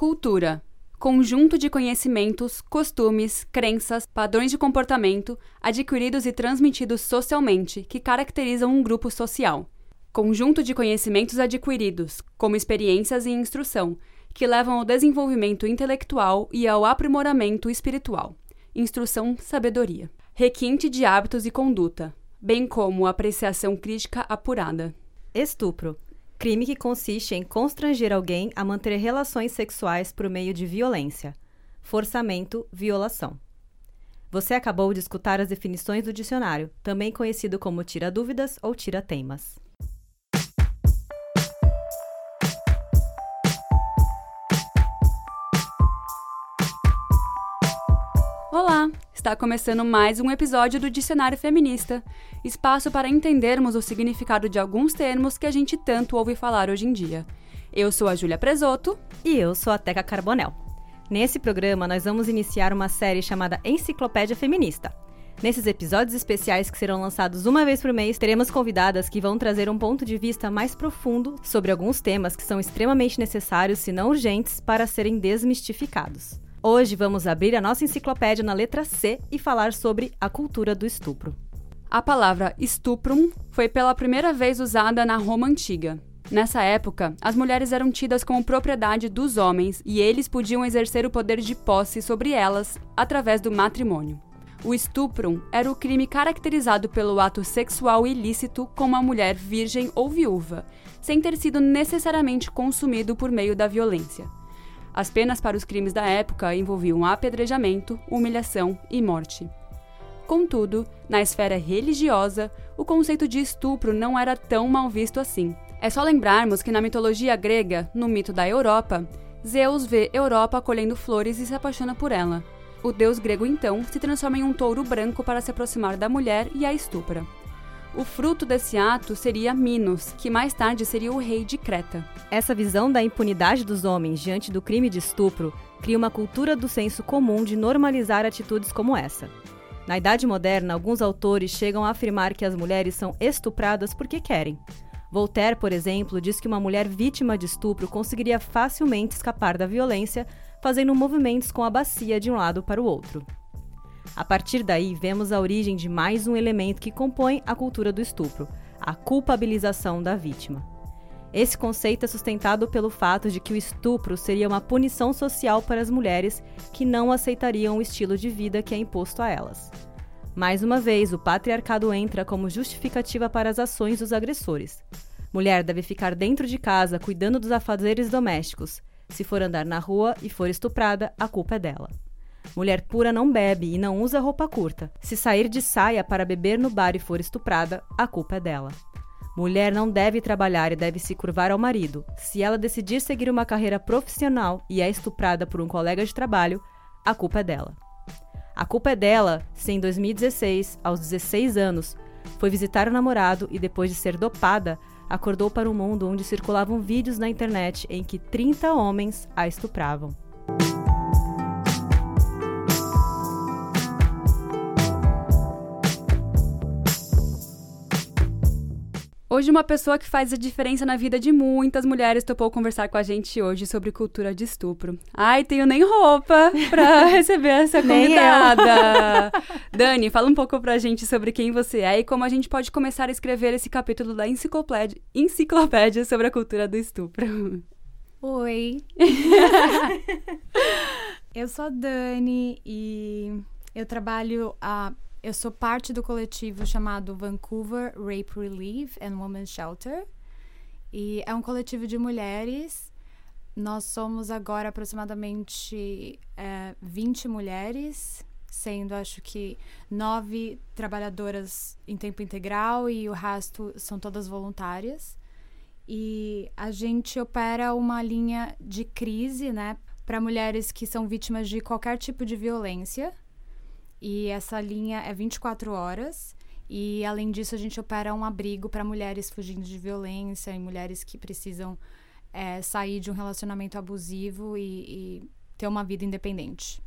Cultura conjunto de conhecimentos, costumes, crenças, padrões de comportamento adquiridos e transmitidos socialmente que caracterizam um grupo social. Conjunto de conhecimentos adquiridos, como experiências e instrução, que levam ao desenvolvimento intelectual e ao aprimoramento espiritual. Instrução, sabedoria. Requinte de hábitos e conduta, bem como apreciação crítica apurada. Estupro crime que consiste em constranger alguém a manter relações sexuais por meio de violência, forçamento, violação. Você acabou de escutar as definições do dicionário, também conhecido como tira-dúvidas ou tira-teimas. Olá! Está começando mais um episódio do Dicionário Feminista espaço para entendermos o significado de alguns termos que a gente tanto ouve falar hoje em dia. Eu sou a Júlia Presoto. E eu sou a Teca Carbonel. Nesse programa, nós vamos iniciar uma série chamada Enciclopédia Feminista. Nesses episódios especiais que serão lançados uma vez por mês, teremos convidadas que vão trazer um ponto de vista mais profundo sobre alguns temas que são extremamente necessários, se não urgentes, para serem desmistificados. Hoje vamos abrir a nossa enciclopédia na letra C e falar sobre a cultura do estupro. A palavra stuprum foi pela primeira vez usada na Roma antiga. Nessa época, as mulheres eram tidas como propriedade dos homens e eles podiam exercer o poder de posse sobre elas através do matrimônio. O stuprum era o crime caracterizado pelo ato sexual ilícito com uma mulher virgem ou viúva, sem ter sido necessariamente consumido por meio da violência. As penas para os crimes da época envolviam apedrejamento, humilhação e morte. Contudo, na esfera religiosa, o conceito de estupro não era tão mal visto assim. É só lembrarmos que na mitologia grega, no mito da Europa, Zeus vê Europa colhendo flores e se apaixona por ela. O deus grego então se transforma em um touro branco para se aproximar da mulher e a estupra. O fruto desse ato seria Minos, que mais tarde seria o rei de Creta. Essa visão da impunidade dos homens diante do crime de estupro cria uma cultura do senso comum de normalizar atitudes como essa. Na Idade Moderna, alguns autores chegam a afirmar que as mulheres são estupradas porque querem. Voltaire, por exemplo, diz que uma mulher vítima de estupro conseguiria facilmente escapar da violência fazendo movimentos com a bacia de um lado para o outro. A partir daí, vemos a origem de mais um elemento que compõe a cultura do estupro: a culpabilização da vítima. Esse conceito é sustentado pelo fato de que o estupro seria uma punição social para as mulheres que não aceitariam o estilo de vida que é imposto a elas. Mais uma vez, o patriarcado entra como justificativa para as ações dos agressores. Mulher deve ficar dentro de casa cuidando dos afazeres domésticos. Se for andar na rua e for estuprada, a culpa é dela. Mulher pura não bebe e não usa roupa curta. Se sair de saia para beber no bar e for estuprada, a culpa é dela. Mulher não deve trabalhar e deve se curvar ao marido. Se ela decidir seguir uma carreira profissional e é estuprada por um colega de trabalho, a culpa é dela. A culpa é dela se em 2016, aos 16 anos, foi visitar o namorado e depois de ser dopada, acordou para um mundo onde circulavam vídeos na internet em que 30 homens a estupravam. Hoje, uma pessoa que faz a diferença na vida de muitas mulheres topou conversar com a gente hoje sobre cultura de estupro. Ai, tenho nem roupa pra receber essa convidada. Dani, fala um pouco pra gente sobre quem você é e como a gente pode começar a escrever esse capítulo da enciclopédia, enciclopédia sobre a cultura do estupro. Oi. eu sou a Dani e eu trabalho a eu sou parte do coletivo chamado Vancouver Rape Relief and Women's Shelter. E é um coletivo de mulheres. Nós somos agora aproximadamente é, 20 mulheres, sendo acho que nove trabalhadoras em tempo integral e o resto são todas voluntárias. E a gente opera uma linha de crise, né, para mulheres que são vítimas de qualquer tipo de violência e essa linha é 24 horas. E além disso, a gente opera um abrigo para mulheres fugindo de violência e mulheres que precisam é, sair de um relacionamento abusivo e, e ter uma vida independente.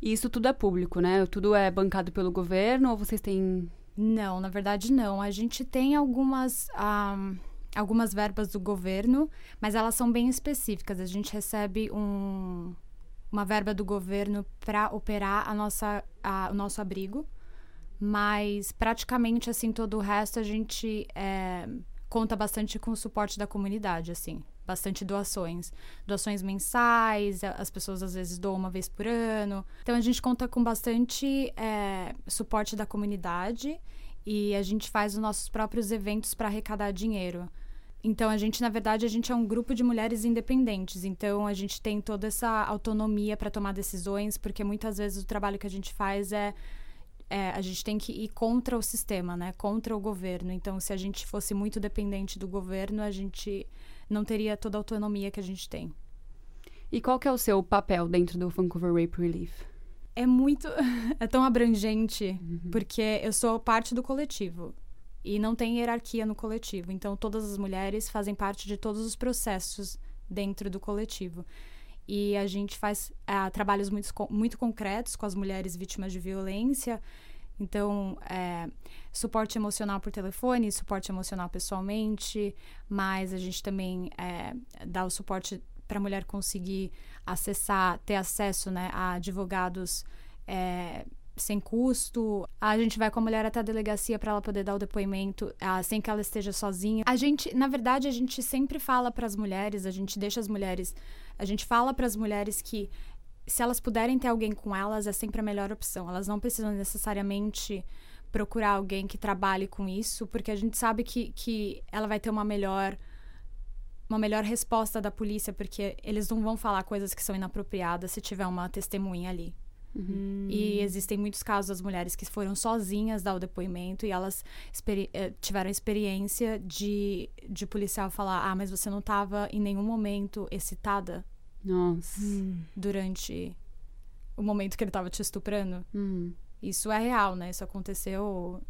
E isso tudo é público, né? Tudo é bancado pelo governo ou vocês têm. Não, na verdade não. A gente tem algumas. Um, algumas verbas do governo, mas elas são bem específicas. A gente recebe um, uma verba do governo para operar a nossa, a, o nosso abrigo, mas praticamente assim todo o resto a gente é, conta bastante com o suporte da comunidade, assim, bastante doações, doações mensais, as pessoas às vezes doam uma vez por ano, então a gente conta com bastante é, suporte da comunidade e a gente faz os nossos próprios eventos para arrecadar dinheiro. Então, a gente, na verdade, a gente é um grupo de mulheres independentes. Então, a gente tem toda essa autonomia para tomar decisões, porque muitas vezes o trabalho que a gente faz é, é, a gente tem que ir contra o sistema, né? Contra o governo. Então, se a gente fosse muito dependente do governo, a gente não teria toda a autonomia que a gente tem. E qual que é o seu papel dentro do Vancouver Rape Relief? É muito. é tão abrangente, uhum. porque eu sou parte do coletivo. E não tem hierarquia no coletivo. Então, todas as mulheres fazem parte de todos os processos dentro do coletivo. E a gente faz uh, trabalhos muito, muito concretos com as mulheres vítimas de violência. Então, é, suporte emocional por telefone, suporte emocional pessoalmente, mas a gente também é, dá o suporte para a mulher conseguir acessar, ter acesso né, a advogados é, sem custo. A gente vai com a mulher até a delegacia para ela poder dar o depoimento, ah, sem que ela esteja sozinha. A gente, na verdade, a gente sempre fala para as mulheres, a gente deixa as mulheres, a gente fala para as mulheres que se elas puderem ter alguém com elas, é sempre a melhor opção. Elas não precisam necessariamente procurar alguém que trabalhe com isso, porque a gente sabe que, que ela vai ter uma melhor uma melhor resposta da polícia, porque eles não vão falar coisas que são inapropriadas se tiver uma testemunha ali. Uhum. E existem muitos casos das mulheres que foram sozinhas dar o depoimento e elas experi eh, tiveram a experiência de, de policial falar: Ah, mas você não estava em nenhum momento excitada Nossa. durante o momento que ele estava te estuprando. Uhum. Isso é real, né? Isso aconteceu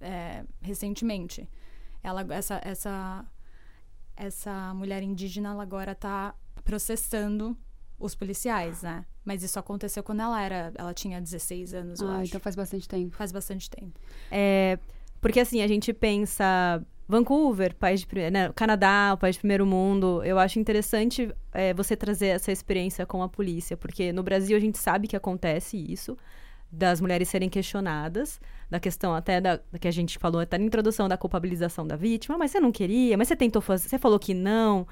é, recentemente. Ela, essa, essa, essa mulher indígena ela agora está processando os policiais, né? Mas isso aconteceu quando ela era. Ela tinha 16 anos, eu ah, acho. então faz bastante tempo. Faz bastante tempo. É. Porque assim, a gente pensa. Vancouver, país de, né, Canadá, o país de primeiro mundo. Eu acho interessante é, você trazer essa experiência com a polícia, porque no Brasil a gente sabe que acontece isso, das mulheres serem questionadas, da questão até da, da que a gente falou até na introdução da culpabilização da vítima, mas você não queria, mas você tentou fazer, você falou que não.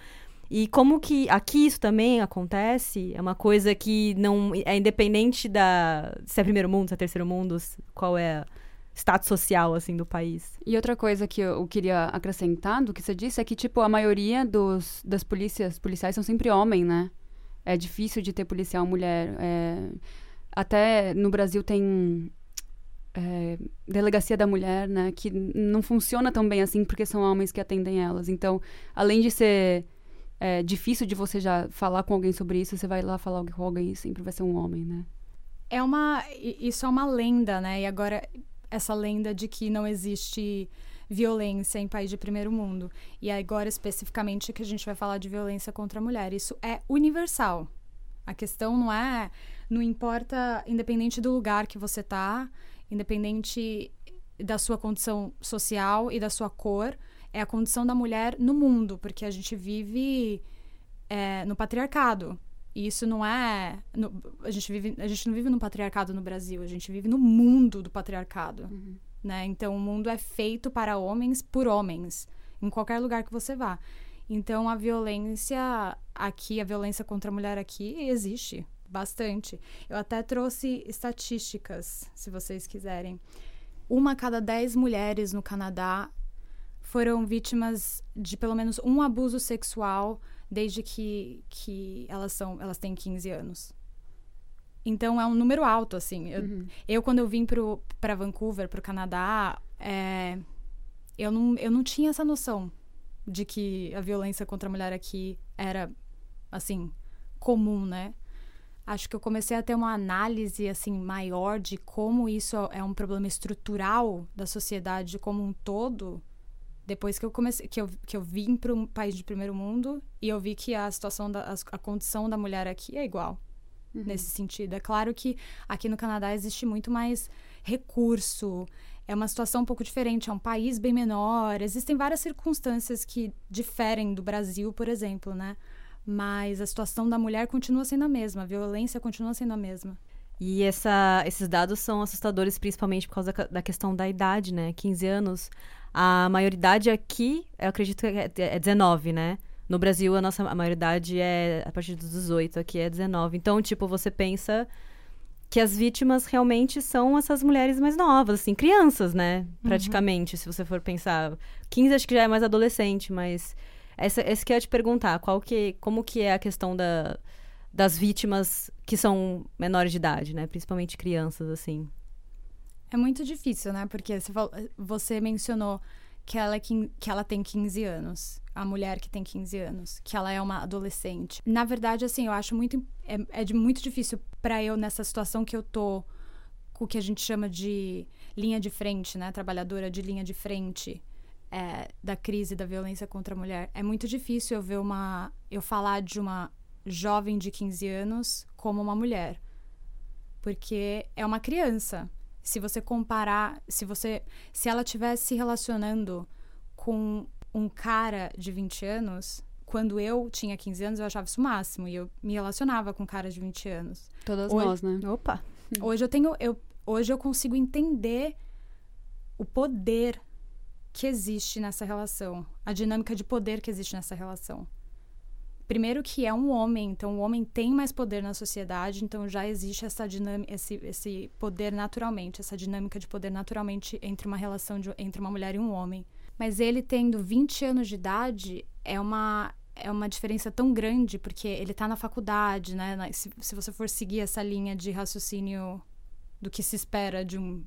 E como que aqui isso também acontece, é uma coisa que não é independente da se é primeiro mundo, se é terceiro mundo, qual é status social assim do país. E outra coisa que eu queria acrescentar do que você disse é que tipo a maioria dos das polícias policiais são sempre homem, né? É difícil de ter policial mulher. É... Até no Brasil tem é, delegacia da mulher, né? Que não funciona tão bem assim porque são homens que atendem elas. Então, além de ser é difícil de você já falar com alguém sobre isso, você vai lá falar com alguém e sempre vai ser um homem, né? É uma. Isso é uma lenda, né? E agora, essa lenda de que não existe violência em país de primeiro mundo. E agora, especificamente, que a gente vai falar de violência contra a mulher. Isso é universal. A questão não é. Não importa, independente do lugar que você tá, independente da sua condição social e da sua cor, é a condição da mulher no mundo, porque a gente vive é, no patriarcado. E isso não é. No, a, gente vive, a gente não vive no patriarcado no Brasil, a gente vive no mundo do patriarcado. Uhum. Né? Então o mundo é feito para homens por homens, em qualquer lugar que você vá. Então a violência aqui, a violência contra a mulher aqui existe bastante. Eu até trouxe estatísticas, se vocês quiserem. Uma a cada dez mulheres no Canadá foram vítimas de pelo menos um abuso sexual desde que, que elas são elas têm 15 anos. Então é um número alto, assim. Eu, uhum. eu quando eu vim para Vancouver, para o Canadá, é, eu, não, eu não tinha essa noção de que a violência contra a mulher aqui era, assim, comum, né? Acho que eu comecei a ter uma análise, assim, maior de como isso é um problema estrutural da sociedade como um todo depois que eu comecei que eu, que eu vim para um país de primeiro mundo e eu vi que a situação da a, condição da mulher aqui é igual uhum. nesse sentido é claro que aqui no Canadá existe muito mais recurso é uma situação um pouco diferente, é um país bem menor, existem várias circunstâncias que diferem do Brasil, por exemplo, né? Mas a situação da mulher continua sendo a mesma, a violência continua sendo a mesma. E essa, esses dados são assustadores, principalmente por causa da, da questão da idade, né? 15 anos. A maioridade aqui, eu acredito que é, é 19, né? No Brasil, a nossa a maioridade é a partir dos 18, aqui é 19. Então, tipo, você pensa que as vítimas realmente são essas mulheres mais novas, assim, crianças, né? Uhum. Praticamente, uhum. se você for pensar. 15 acho que já é mais adolescente, mas essa, esse que eu ia te perguntar, qual que, como que é a questão da, das vítimas que são menores de idade, né? Principalmente crianças, assim. É muito difícil, né? Porque você, falou, você mencionou que ela, é, que ela tem 15 anos a mulher que tem 15 anos, que ela é uma adolescente. Na verdade, assim, eu acho muito é, é de muito difícil para eu nessa situação que eu tô com o que a gente chama de linha de frente, né, trabalhadora de linha de frente é, da crise da violência contra a mulher. É muito difícil eu ver uma eu falar de uma jovem de 15 anos como uma mulher. Porque é uma criança. Se você comparar, se você se ela estivesse se relacionando com um cara de 20 anos, quando eu tinha 15 anos, eu achava isso o máximo. E eu me relacionava com caras de 20 anos. Todas hoje, nós, né? Opa! Hoje eu tenho. Eu, hoje eu consigo entender o poder que existe nessa relação. A dinâmica de poder que existe nessa relação. Primeiro que é um homem, então o homem tem mais poder na sociedade, então já existe essa dinâmica, esse, esse poder naturalmente, essa dinâmica de poder naturalmente entre uma relação de, entre uma mulher e um homem. Mas ele tendo 20 anos de idade é uma é uma diferença tão grande, porque ele está na faculdade, né? Se, se você for seguir essa linha de raciocínio do que se espera de um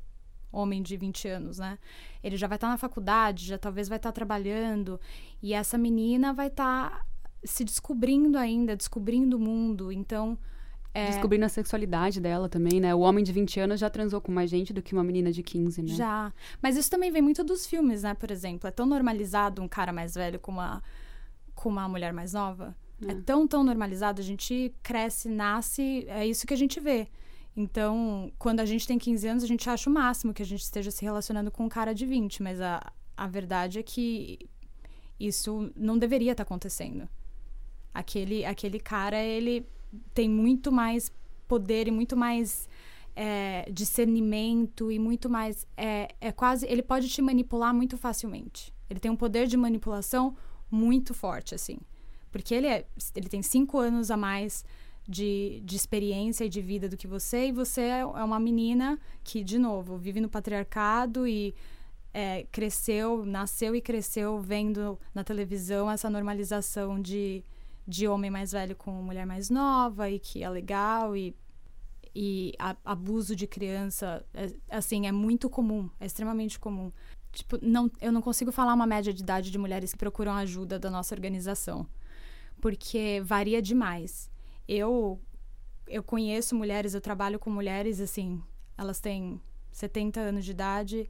homem de 20 anos, né? Ele já vai estar tá na faculdade, já talvez vai estar tá trabalhando, e essa menina vai estar tá se descobrindo ainda, descobrindo o mundo. Então, é... Descobrindo a sexualidade dela também, né? O homem de 20 anos já transou com mais gente do que uma menina de 15, né? Já. Mas isso também vem muito dos filmes, né? Por exemplo, é tão normalizado um cara mais velho com uma, com uma mulher mais nova. É. é tão, tão normalizado. A gente cresce, nasce, é isso que a gente vê. Então, quando a gente tem 15 anos, a gente acha o máximo que a gente esteja se relacionando com um cara de 20. Mas a, a verdade é que isso não deveria estar tá acontecendo. Aquele, aquele cara, ele tem muito mais poder e muito mais é, discernimento e muito mais. É, é quase. Ele pode te manipular muito facilmente. Ele tem um poder de manipulação muito forte, assim. Porque ele, é, ele tem cinco anos a mais de, de experiência e de vida do que você, e você é, é uma menina que, de novo, vive no patriarcado e é, cresceu, nasceu e cresceu vendo na televisão essa normalização de de homem mais velho com mulher mais nova e que é legal e e a, abuso de criança é, assim é muito comum é extremamente comum. Tipo não eu não consigo falar uma média de idade de mulheres que procuram ajuda da nossa organização porque varia demais. Eu eu conheço mulheres eu trabalho com mulheres assim elas têm 70 anos de idade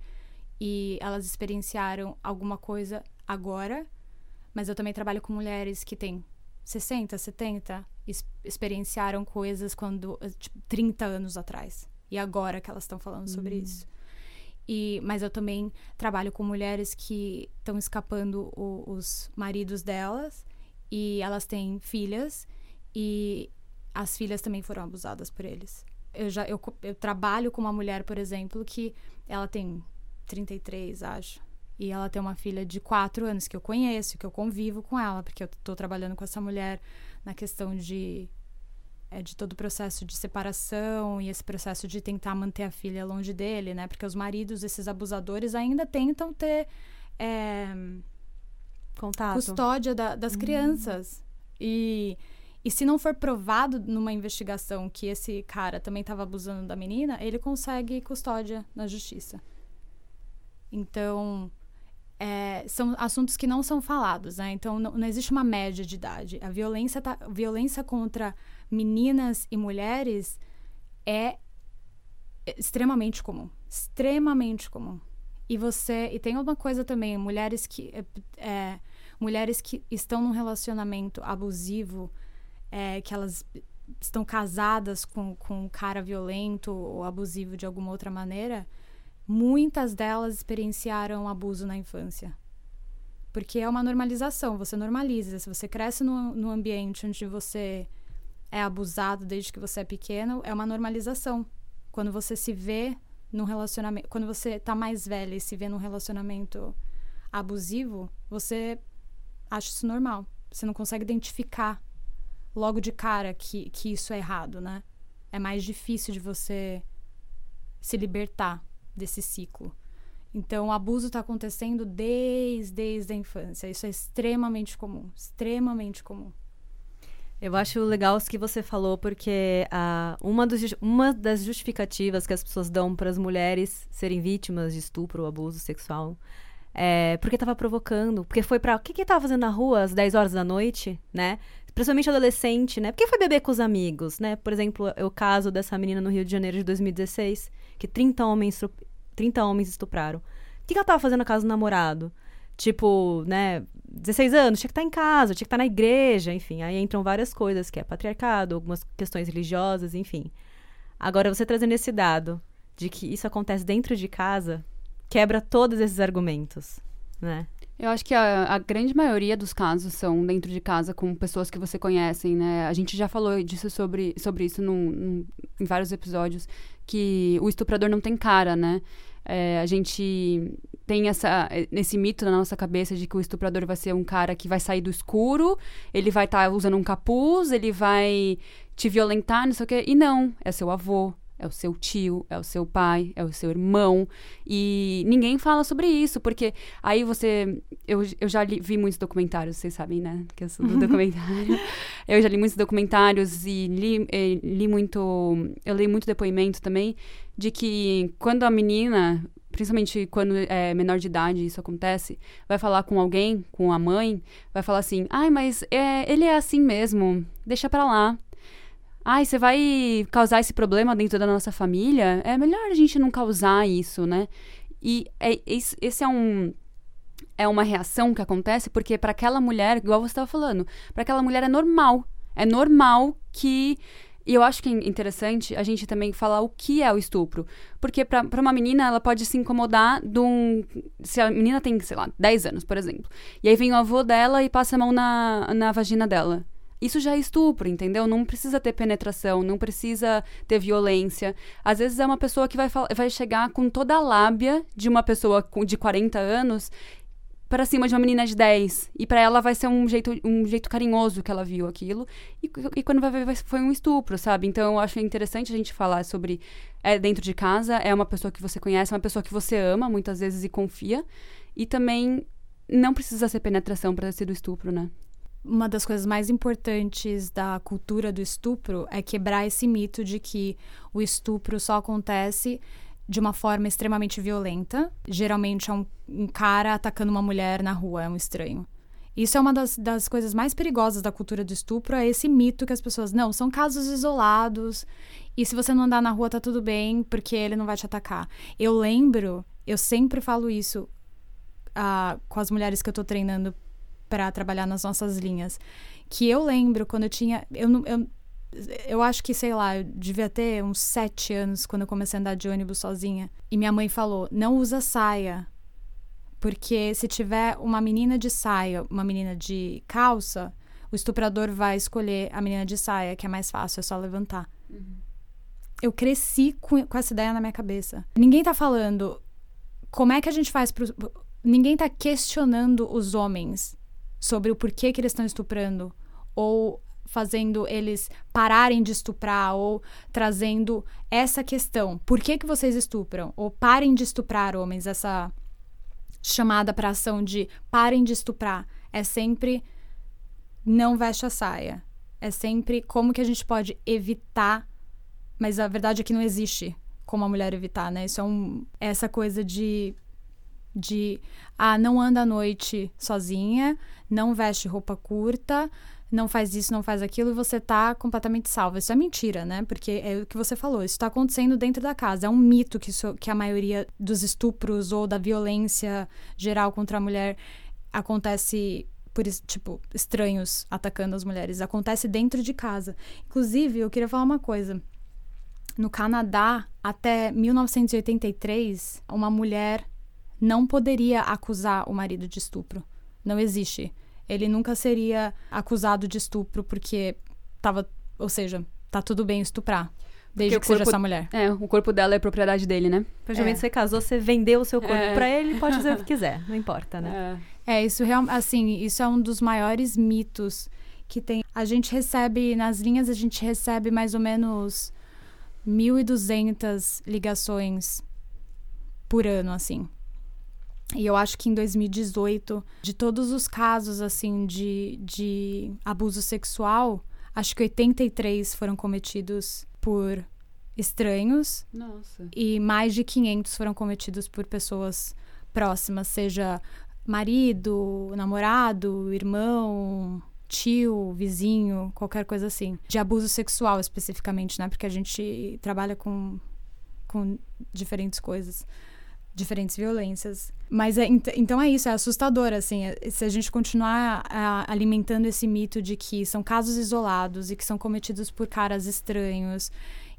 e elas experienciaram alguma coisa agora mas eu também trabalho com mulheres que têm 60, 70 experienciaram coisas quando tipo, 30 anos atrás. E agora que elas estão falando sobre uhum. isso. E, mas eu também trabalho com mulheres que estão escapando o, os maridos delas e elas têm filhas e as filhas também foram abusadas por eles. Eu já eu, eu trabalho com uma mulher, por exemplo, que ela tem 33, acho. E ela tem uma filha de quatro anos que eu conheço, que eu convivo com ela, porque eu estou trabalhando com essa mulher na questão de é, de todo o processo de separação e esse processo de tentar manter a filha longe dele, né? Porque os maridos, esses abusadores, ainda tentam ter é, contato, custódia da, das uhum. crianças. E, e se não for provado numa investigação que esse cara também estava abusando da menina, ele consegue custódia na justiça. Então, é, são assuntos que não são falados, né? Então não, não, existe uma média de idade. A violência, tá, violência contra meninas e mulheres é extremamente comum, extremamente comum. E você e tem uma coisa também, mulheres que é, é mulheres que estão num relacionamento abusivo, é, que elas estão casadas com, com um cara violento ou abusivo de alguma outra maneira, muitas delas experienciaram abuso na infância. Porque é uma normalização, você normaliza. Se você cresce no ambiente onde você é abusado desde que você é pequeno, é uma normalização. Quando você se vê num relacionamento. Quando você tá mais velha e se vê num relacionamento abusivo, você acha isso normal. Você não consegue identificar logo de cara que, que isso é errado, né? É mais difícil de você se libertar desse ciclo. Então, o abuso está acontecendo desde, desde a infância. Isso é extremamente comum, extremamente comum. Eu acho legal o que você falou, porque uh, uma, dos, uma das justificativas que as pessoas dão para as mulheres serem vítimas de estupro ou abuso sexual é porque estava provocando, porque foi para O que que fazendo na rua às 10 horas da noite, né? Principalmente adolescente, né? Porque foi beber com os amigos, né? Por exemplo, o caso dessa menina no Rio de Janeiro de 2016, que 30 homens 30 homens estupraram. O que, ela tava fazendo na casa do namorado? Tipo, né, 16 anos, tinha que estar tá em casa, tinha que estar tá na igreja, enfim. Aí entram várias coisas, que é patriarcado, algumas questões religiosas, enfim. Agora, você trazendo esse dado de que isso acontece dentro de casa, quebra todos esses argumentos, né? Eu acho que a, a, grande maioria dos casos são dentro de casa com pessoas que você conhece, né? A gente já falou disso sobre, sobre isso num, num, em vários episódios, que o estuprador não tem cara, né? É, a gente tem essa, esse mito na nossa cabeça de que o estuprador vai ser um cara que vai sair do escuro, ele vai estar tá usando um capuz, ele vai te violentar, não sei o quê. E não, é seu avô, é o seu tio, é o seu pai, é o seu irmão. E ninguém fala sobre isso, porque aí você. Eu, eu já li, vi muitos documentários, vocês sabem, né? Que eu sou do documentário. eu já li muitos documentários e li, eh, li muito. Eu li muito depoimento também de que quando a menina principalmente quando é menor de idade isso acontece, vai falar com alguém, com a mãe, vai falar assim: ai, mas é, ele é assim mesmo, deixa pra lá ai, você vai causar esse problema dentro da nossa família, é melhor a gente não causar isso, né? E é, esse é um é uma reação que acontece porque para aquela mulher, igual você estava falando, para aquela mulher é normal, é normal que e eu acho que é interessante a gente também falar o que é o estupro. Porque para uma menina, ela pode se incomodar de um. Se a menina tem, sei lá, 10 anos, por exemplo. E aí vem o avô dela e passa a mão na, na vagina dela. Isso já é estupro, entendeu? Não precisa ter penetração, não precisa ter violência. Às vezes é uma pessoa que vai, vai chegar com toda a lábia de uma pessoa de 40 anos para cima de uma menina de 10. E para ela vai ser um jeito, um jeito carinhoso que ela viu aquilo. E, e quando vai ver, foi um estupro, sabe? Então eu acho interessante a gente falar sobre. É dentro de casa, é uma pessoa que você conhece, é uma pessoa que você ama muitas vezes e confia. E também não precisa ser penetração para ter sido estupro, né? Uma das coisas mais importantes da cultura do estupro é quebrar esse mito de que o estupro só acontece de uma forma extremamente violenta. Geralmente é um, um cara atacando uma mulher na rua, é um estranho. Isso é uma das, das coisas mais perigosas da cultura do estupro, é esse mito que as pessoas, não, são casos isolados, e se você não andar na rua tá tudo bem, porque ele não vai te atacar. Eu lembro, eu sempre falo isso uh, com as mulheres que eu tô treinando para trabalhar nas nossas linhas. Que eu lembro quando eu tinha. Eu, eu, eu acho que, sei lá, eu devia ter uns sete anos quando eu comecei a andar de ônibus sozinha. E minha mãe falou: não usa saia. Porque se tiver uma menina de saia, uma menina de calça, o estuprador vai escolher a menina de saia, que é mais fácil, é só levantar. Uhum. Eu cresci com, com essa ideia na minha cabeça. Ninguém tá falando como é que a gente faz pro. Ninguém tá questionando os homens sobre o porquê que eles estão estuprando, ou fazendo eles pararem de estuprar, ou trazendo essa questão: por que, que vocês estupram? Ou parem de estuprar homens, essa chamada para ação de parem de estuprar. É sempre não veste a saia. É sempre como que a gente pode evitar, mas a verdade é que não existe como a mulher evitar, né? Isso é um, essa coisa de de ah, não anda à noite sozinha, não veste roupa curta, não faz isso, não faz aquilo e você tá completamente salva. Isso é mentira, né? Porque é o que você falou, isso tá acontecendo dentro da casa. É um mito que, isso, que a maioria dos estupros ou da violência geral contra a mulher acontece por tipo estranhos atacando as mulheres, acontece dentro de casa. Inclusive, eu queria falar uma coisa. No Canadá, até 1983, uma mulher não poderia acusar o marido de estupro. Não existe. Ele nunca seria acusado de estupro porque tava, ou seja, tá tudo bem estuprar. Desde Porque que o seja corpo- sua mulher. É, o corpo dela é propriedade dele, né? Praticamente É. você casou, você vendeu o seu corpo É. pra ele, pode fazer o que quiser, não importa, né? É. É, isso real, assim, isso é um dos maiores mitos que tem. A gente recebe, nas linhas, a gente recebe mais ou menos 1.200 ligações por ano, assim. E eu acho que em 2018, de todos os casos, assim, de, de abuso sexual, acho que 83 foram cometidos por estranhos Nossa. e mais de 500 foram cometidos por pessoas próximas, seja marido, namorado, irmão, tio, vizinho, qualquer coisa assim. De abuso sexual especificamente, né? Porque a gente trabalha com, com diferentes coisas, diferentes violências. Mas é, ent- então é isso, é assustador, assim. é- Se a gente continuar a- alimentando esse mito de que são casos isolados e que são cometidos por caras estranhos,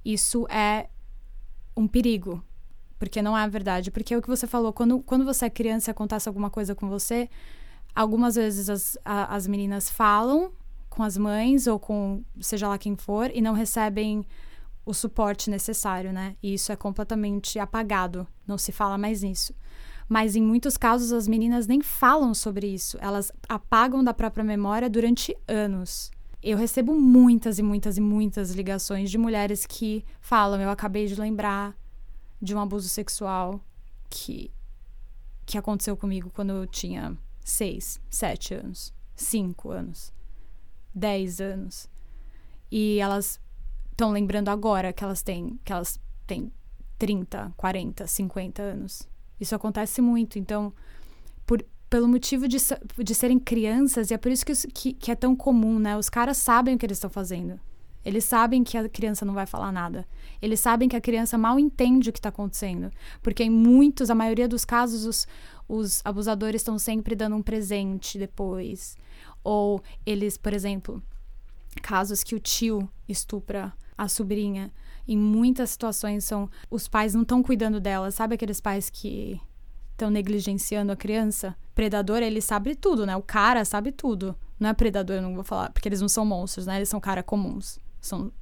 isso é um perigo. Porque não é verdade. Porque é o que você falou, quando, quando você é criança e acontece alguma coisa com você, algumas vezes as, a- as meninas falam com as mães ou com seja lá quem for e não recebem o suporte necessário, né? E isso é completamente apagado, não se fala mais nisso. Mas em muitos casos as meninas nem falam sobre isso, elas apagam da própria memória durante anos. Eu recebo muitas e muitas e muitas ligações de mulheres que falam: Eu acabei de lembrar de um abuso sexual que, que aconteceu comigo quando eu tinha seis, sete anos, cinco anos, dez anos. E elas estão lembrando agora que elas têm, que elas têm 30, 40, 50 anos. Isso acontece muito. Então, por, pelo motivo de, de serem crianças, e é por isso que, que, que é tão comum, né? Os caras sabem o que eles estão fazendo. Eles sabem que a criança não vai falar nada. Eles sabem que a criança mal entende o que está acontecendo. Porque em muitos, a maioria dos casos, os, os abusadores estão sempre dando um presente depois. Ou eles, por exemplo, casos que o tio estupra a sobrinha. Em muitas situações são os pais não estão cuidando dela. Sabe aqueles pais que estão negligenciando a criança? Predador, ele sabe tudo, né? O cara sabe tudo. Não é predador, eu não vou falar, porque eles não são monstros, né? Eles são cara comuns. São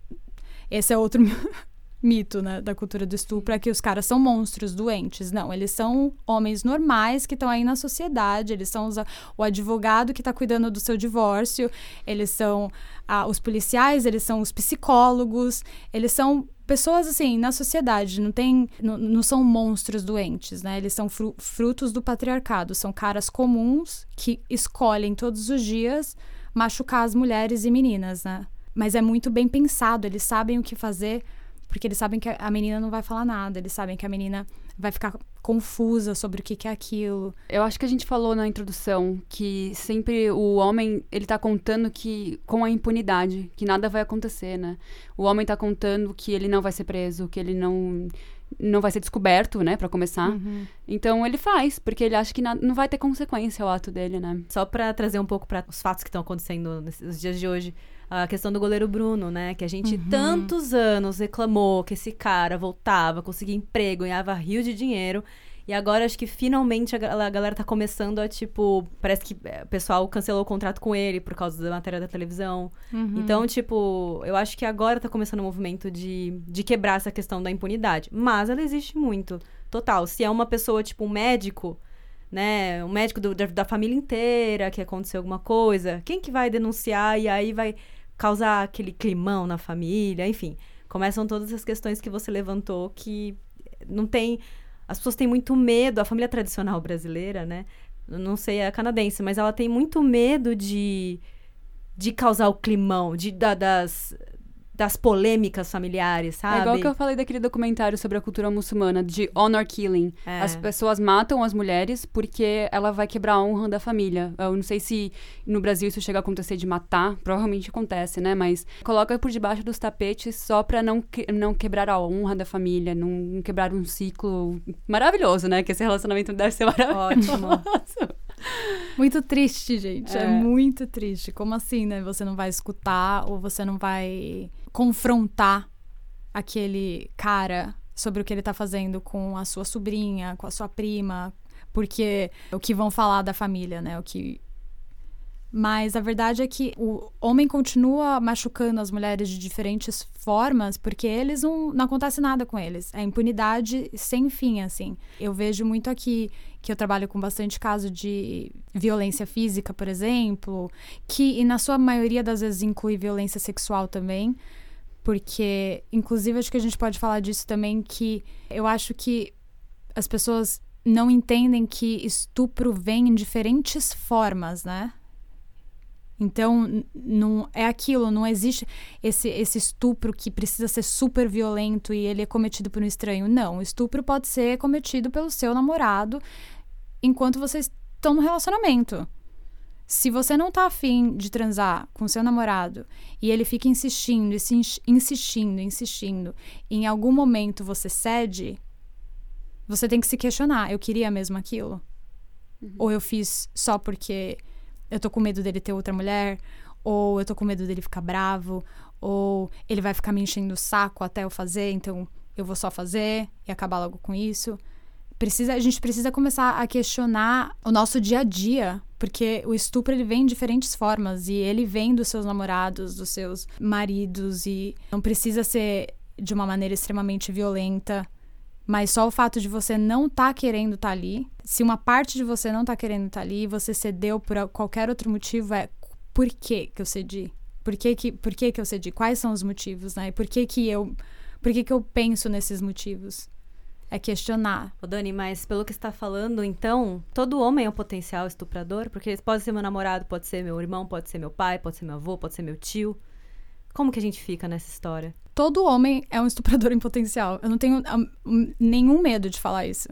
esse é outro mito, né, da cultura do estupro, é que os caras são monstros doentes. Não, eles são homens normais que estão aí na sociedade, eles são os- o advogado que está cuidando do seu divórcio, eles são ah, os policiais, eles são os psicólogos, eles são pessoas assim na sociedade, não tem, não, não são monstros doentes, né? Eles são fru- frutos do patriarcado, são caras comuns que escolhem todos os dias machucar as mulheres e meninas, né? Mas é muito bem pensado, eles sabem o que fazer, porque eles sabem que a menina não vai falar nada, eles sabem que a menina vai ficar confusa sobre o que, que é aquilo. Eu acho que a gente falou na introdução que sempre o homem, ele tá contando que com a impunidade, que nada vai acontecer, né? O homem tá contando que ele não vai ser preso, que ele não não vai ser descoberto, né, Pra começar. Então ele faz, porque ele acha que na- não vai ter consequência o ato dele, né? Só pra trazer um pouco para os fatos que estão acontecendo nesses dias de hoje, a questão do goleiro Bruno, né? Que a gente tantos anos reclamou que esse cara voltava, conseguia emprego, ganhava rio de dinheiro. E agora acho que finalmente a gal- a galera tá começando a, tipo, parece que é, o pessoal cancelou o contrato com ele por causa da matéria da televisão. Então, tipo, eu acho que agora tá começando o movimento de, de quebrar essa questão da impunidade. Mas ela existe muito. Total. Se é uma pessoa, tipo, um médico, né? Um médico do- da, da família inteira que aconteceu alguma coisa, quem que vai denunciar e aí vai causar aquele climão na família? Enfim, começam todas as questões que você levantou que não tem. As pessoas têm muito medo, a família tradicional brasileira, né? Não sei a canadense, mas ela tem muito medo de, de causar o climão, de, da- das, das polêmicas familiares, sabe? É igual que eu falei daquele documentário sobre a cultura muçulmana, de honor killing. É. As pessoas matam as mulheres porque ela vai quebrar a honra da família. Eu não sei se no Brasil isso chega a acontecer de matar, provavelmente acontece, né? Mas coloca por debaixo dos tapetes só pra não, que- não quebrar a honra da família, não quebrar um ciclo maravilhoso, né? Que esse relacionamento deve ser maravilhoso. Ótimo. Muito triste, gente. É. É. muito triste. Como assim, né? Você não vai escutar ou você não vai confrontar aquele cara sobre o que ele tá fazendo com a sua sobrinha, com a sua prima, porque o que vão falar da família, né? O que mas a verdade é que o homem continua machucando as mulheres de diferentes formas porque eles não, não acontece nada com eles. É impunidade sem fim, assim. Eu vejo muito aqui que eu trabalho com bastante caso de violência física, por exemplo, que e na sua maioria das vezes inclui violência sexual também. Porque, inclusive, acho que a gente pode falar disso também, que eu acho que as pessoas não entendem que estupro vem em diferentes formas, né? Então, não é aquilo, não existe esse, esse estupro que precisa ser super violento e ele é cometido por um estranho. Não, o estupro pode ser cometido pelo seu namorado enquanto vocês estão no relacionamento. Se você não tá afim de transar com seu namorado e ele fica insistindo, insistindo, insistindo, e em algum momento você cede, você tem que se questionar: eu queria mesmo aquilo? Uhum. Ou eu fiz só porque eu tô com medo dele ter outra mulher, ou eu tô com medo dele ficar bravo, ou ele vai ficar me enchendo o saco até eu fazer, então eu vou só fazer e acabar logo com isso. Precisa, a gente precisa começar a questionar o nosso dia a dia, porque o estupro ele vem de diferentes formas e ele vem dos seus namorados, dos seus maridos e não precisa ser de uma maneira extremamente violenta. Mas só o fato de você não estar tá querendo estar tá ali, se uma parte de você não está querendo estar tá ali, você cedeu por qualquer outro motivo, é por que que eu cedi? Por que que, por que que eu cedi? Quais são os motivos, né? Por que que eu, por que que eu penso nesses motivos? É questionar. Ô Dani, mas pelo que está falando, então, todo homem é um potencial estuprador? Porque pode ser meu namorado, pode ser meu irmão, pode ser meu pai, pode ser meu avô, pode ser meu tio. Como que a gente fica nessa história? Todo homem é um estuprador em potencial. Eu não tenho um, nenhum medo de falar isso.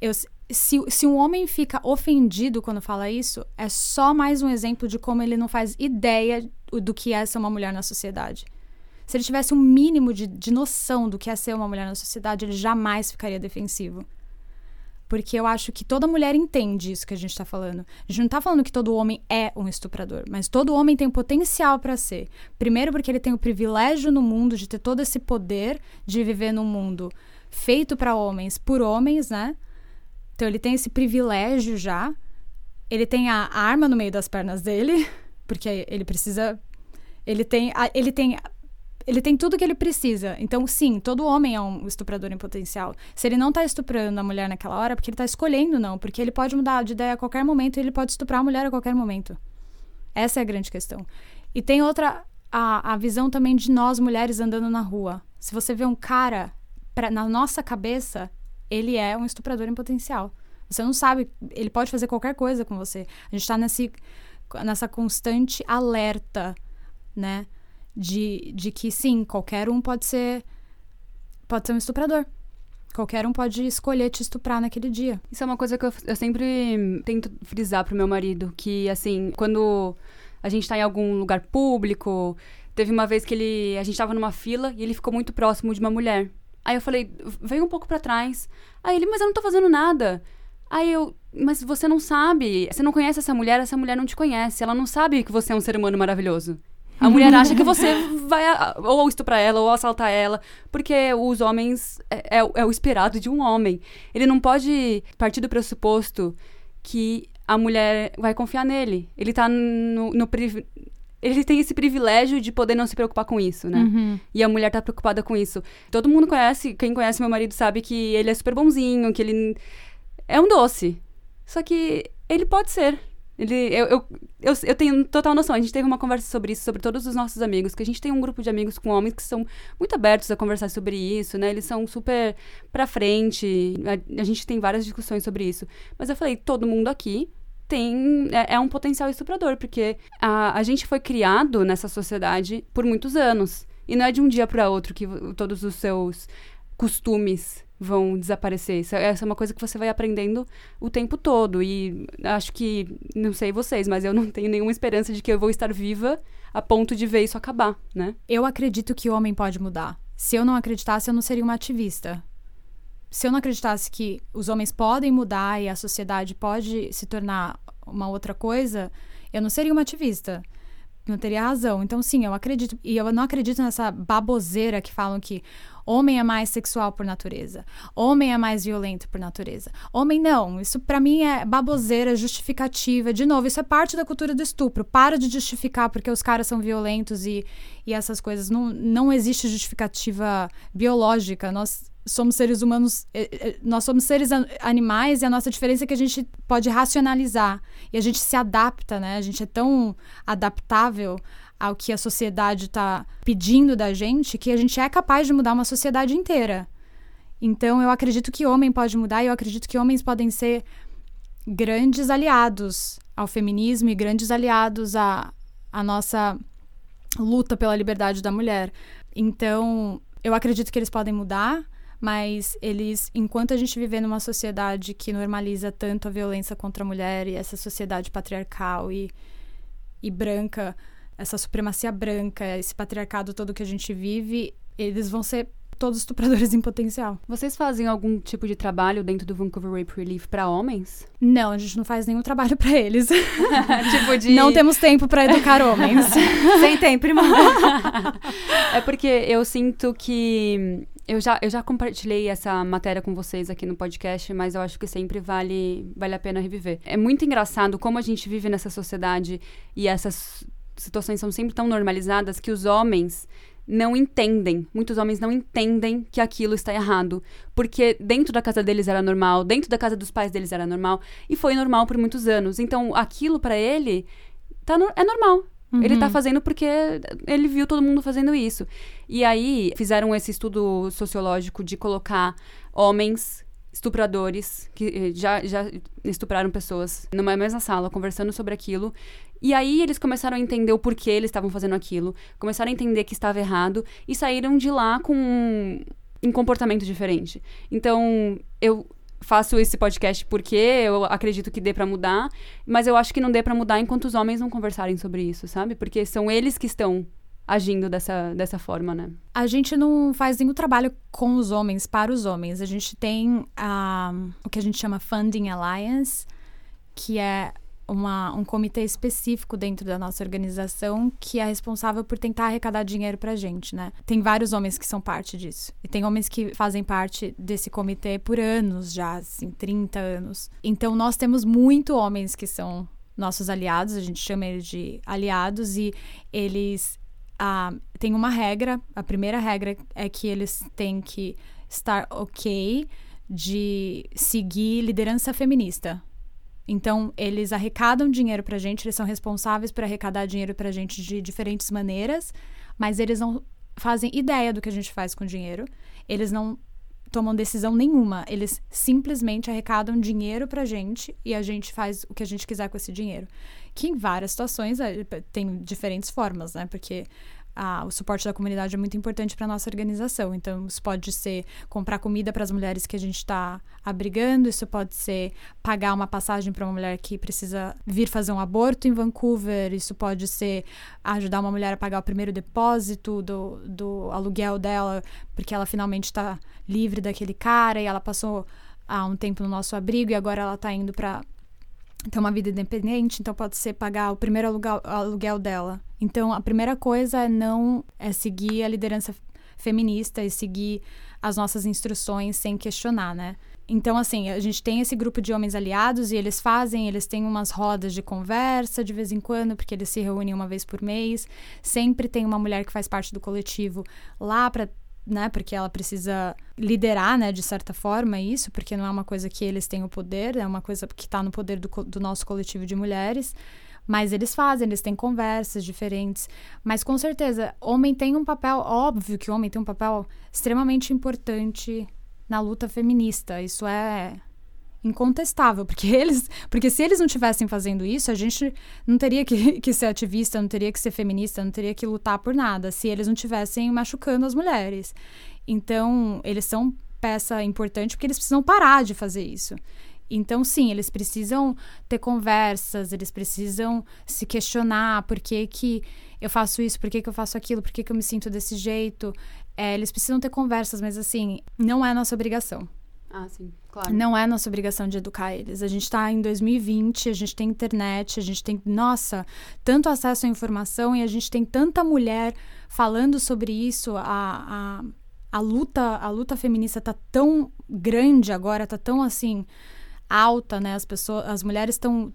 Eu, se, se um homem fica ofendido quando fala isso, é só mais um exemplo de como ele não faz ideia do que é ser uma mulher na sociedade. Se ele tivesse um mínimo de, de noção do que é ser uma mulher na sociedade, ele jamais ficaria defensivo. Porque eu acho que toda mulher entende isso que a gente está falando. A gente não está falando que todo homem é um estuprador, mas todo homem tem potencial para ser. Primeiro, porque ele tem o privilégio no mundo de ter todo esse poder de viver num mundo feito para homens, por homens, né? Então ele tem esse privilégio já. Ele tem a arma no meio das pernas dele, porque ele precisa. Ele tem, ele tem ele tem tudo que ele precisa. Então, sim, todo homem é um estuprador em potencial. Se ele não tá estuprando a mulher naquela hora, é porque ele tá escolhendo não. Porque ele pode mudar de ideia a qualquer momento e ele pode estuprar a mulher a qualquer momento. Essa é a grande questão. E tem outra. A, a visão também de nós mulheres andando na rua. Se você vê um cara, pra, na nossa cabeça, ele é um estuprador em potencial. Você não sabe, ele pode fazer qualquer coisa com você. A gente tá nesse, nessa constante alerta, né? De, de que sim, qualquer um pode ser pode ser um estuprador. Qualquer um pode escolher te estuprar naquele dia. Isso é uma coisa que eu, eu sempre tento frisar pro meu marido, que assim, quando a gente tá em algum lugar público, teve uma vez que ele, a gente tava numa fila e ele ficou muito próximo de uma mulher. Aí eu falei, vem um pouco para trás. Aí ele, mas eu não tô fazendo nada. Aí eu, mas você não sabe, você não conhece essa mulher, essa mulher não te conhece, ela não sabe que você é um ser humano maravilhoso. A mulher acha que você vai ou estuprar ela ou assaltar ela, porque os homens é, é, é, o esperado de um homem. Ele não pode partir do pressuposto que a mulher vai confiar nele. Ele tá no, no ele tem esse privilégio de poder não se preocupar com isso, né? Uhum. E a mulher tá preocupada com isso. Todo mundo conhece, quem conhece meu marido sabe que ele é super bonzinho, que ele é um doce. Só que ele pode ser. Ele, eu, eu, eu, eu, tenho total noção. A gente teve uma conversa sobre isso, sobre todos os nossos amigos, que a gente tem um grupo de amigos com homens que são muito abertos a conversar sobre isso, né? Eles são super pra frente. A, a gente tem várias discussões sobre isso. Mas eu falei, todo mundo aqui tem é, é um potencial estuprador, porque a, a gente foi criado nessa sociedade por muitos anos. E não é de um dia para outro que todos os seus costumes vão desaparecer. Isso, é, essa é uma coisa que você vai aprendendo o tempo todo. E acho que, não sei vocês, mas eu não tenho nenhuma esperança de que eu vou estar viva a ponto de ver isso acabar, né? Eu acredito que o homem pode mudar. Se eu não acreditasse, eu não seria uma ativista. Se eu não acreditasse que os homens podem mudar e a sociedade pode se tornar uma outra coisa, eu não seria uma ativista. não teria razão. Então, sim, eu acredito. E eu não acredito nessa baboseira que falam que homem é mais sexual por natureza, homem é mais violento por natureza. Homem não. Isso para mim é baboseira, justificativa. De novo, isso é parte da cultura do estupro. Para de justificar porque os caras são violentos e, e essas coisas. Não, não existe justificativa biológica. Nós somos seres humanos, eh, eh, nós somos seres animais e a nossa diferença é que a gente pode racionalizar e a gente se adapta, né? A gente é tão adaptável ao que a sociedade está pedindo da gente que a gente é capaz de mudar uma sociedade inteira. Então eu acredito que homem pode mudar e eu acredito que homens podem ser grandes aliados ao feminismo e grandes aliados à, à nossa luta pela liberdade da mulher. Então, eu acredito que eles podem mudar, mas eles, enquanto a gente viver numa sociedade que normaliza tanto a violência contra a mulher e essa sociedade patriarcal e, e branca, essa supremacia branca, esse patriarcado todo que a gente vive, eles vão ser todos estupradores em potencial. Vocês fazem algum tipo de trabalho dentro do Vancouver Rape Relief para homens? Não, a gente não faz nenhum trabalho para eles. tipo de Não temos tempo para educar homens. Sem tempo, irmão. é porque eu sinto que eu já, eu já compartilhei essa matéria com vocês aqui no podcast, mas eu acho que sempre vale, vale a pena reviver. É muito engraçado como a gente vive nessa sociedade e essas situações são sempre tão normalizadas que os homens não entendem, muitos homens não entendem que aquilo está errado, porque dentro da casa deles era normal, dentro da casa dos pais deles era normal e foi normal por muitos anos. Então, aquilo para ele tá no, é normal, Uhum. Ele tá uhum. fazendo porque ele viu todo mundo fazendo isso. E aí fizeram esse estudo sociológico de colocar homens estupradores que eh, já, já estupraram pessoas numa mesma sala conversando sobre aquilo. E aí eles começaram a entender o porquê eles estavam fazendo aquilo, começaram a entender que estava errado e saíram de lá com um, um comportamento diferente. Então, eu faço esse podcast porque eu acredito que dê para mudar, mas eu acho que não dê para mudar enquanto os homens não conversarem sobre isso, sabe? Porque são eles que estão agindo dessa, dessa forma, né? A gente não faz nenhum trabalho com os homens, para os homens. A gente tem uh, o que a gente chama Funding Alliance, que é uma, um comitê específico dentro da nossa organização que é responsável por tentar arrecadar dinheiro pra gente, né? Tem vários homens que são parte disso. E tem homens que fazem parte desse comitê por anos já, assim, 30 anos. Então nós temos muito homens que são nossos aliados, a gente chama eles de aliados, e eles têm uma regra. A primeira regra é que eles têm que estar ok de seguir liderança feminista então, eles arrecadam dinheiro pra gente, eles são responsáveis por arrecadar dinheiro pra gente de diferentes maneiras, mas eles não fazem ideia do que a gente faz com o dinheiro. Eles não tomam decisão nenhuma. Eles simplesmente arrecadam dinheiro pra gente e a gente faz o que a gente quiser com esse dinheiro. Que em várias situações é, tem diferentes formas, né? Porque o suporte da comunidade é muito importante para nossa organização. Então, isso pode ser comprar comida para as mulheres que a gente está abrigando, isso pode ser pagar uma passagem para uma mulher que precisa vir fazer um aborto em Vancouver, isso pode ser ajudar uma mulher a pagar o primeiro depósito do, do aluguel dela, porque ela finalmente está livre daquele cara e ela passou há um tempo no nosso abrigo e agora ela está indo para ter uma vida independente, então pode ser pagar o primeiro aluguel, aluguel dela. Então a primeira coisa é não é seguir a liderança feminista e seguir as nossas instruções sem questionar, né? Então, assim, a gente tem esse grupo de homens aliados e eles fazem, eles têm umas rodas de conversa de vez em quando, porque eles se reúnem uma vez por mês. Sempre tem uma mulher que faz parte do coletivo lá para né? Porque ela precisa liderar, né, de certa forma, isso, porque não é uma coisa que eles têm o poder, é uma coisa que está no poder do, do nosso coletivo de mulheres. Mas eles fazem, eles têm conversas diferentes. Mas com certeza, homem tem um papel, óbvio que o homem tem um papel extremamente importante na luta feminista. Isso é incontestável, porque eles, porque se eles não tivessem fazendo isso, a gente não teria que, que ser ativista, não teria que ser feminista, não teria que lutar por nada, se eles não tivessem machucando as mulheres. Então, eles são peça importante porque eles precisam parar de fazer isso. Então, sim, eles precisam ter conversas, eles precisam se questionar por que, que eu faço isso, por que, que eu faço aquilo, por que, que eu me sinto desse jeito. É, eles precisam ter conversas, mas assim, não é nossa obrigação. Ah, sim, claro. Não é nossa obrigação de educar eles. A gente está em 2020, a gente tem internet, a gente tem, nossa, tanto acesso à informação e a gente tem tanta mulher falando sobre isso. A, a, a luta, a luta feminista tá tão grande agora, tá tão assim alta, né? As pessoas, as mulheres estão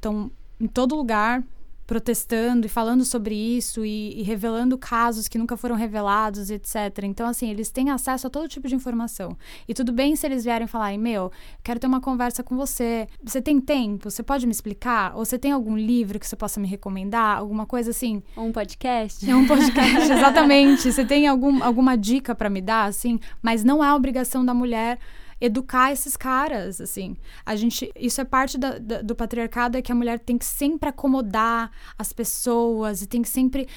em todo lugar protestando e falando sobre isso e, e, revelando casos que nunca foram revelados, etc. Então, assim, eles têm acesso a todo tipo de informação. E tudo bem se eles vierem falar, meu, quero ter uma conversa com você. Você tem tempo? Você pode me explicar? Ou você tem algum livro que você possa me recomendar? Alguma coisa assim? Ou um podcast? É um podcast, exatamente. Você tem algum, alguma dica para me dar, assim? Mas não é obrigação da mulher educar esses caras, assim. A gente, isso é parte da, da, do patriarcado, é que a mulher tem que sempre acomodar as pessoas e tem que sempre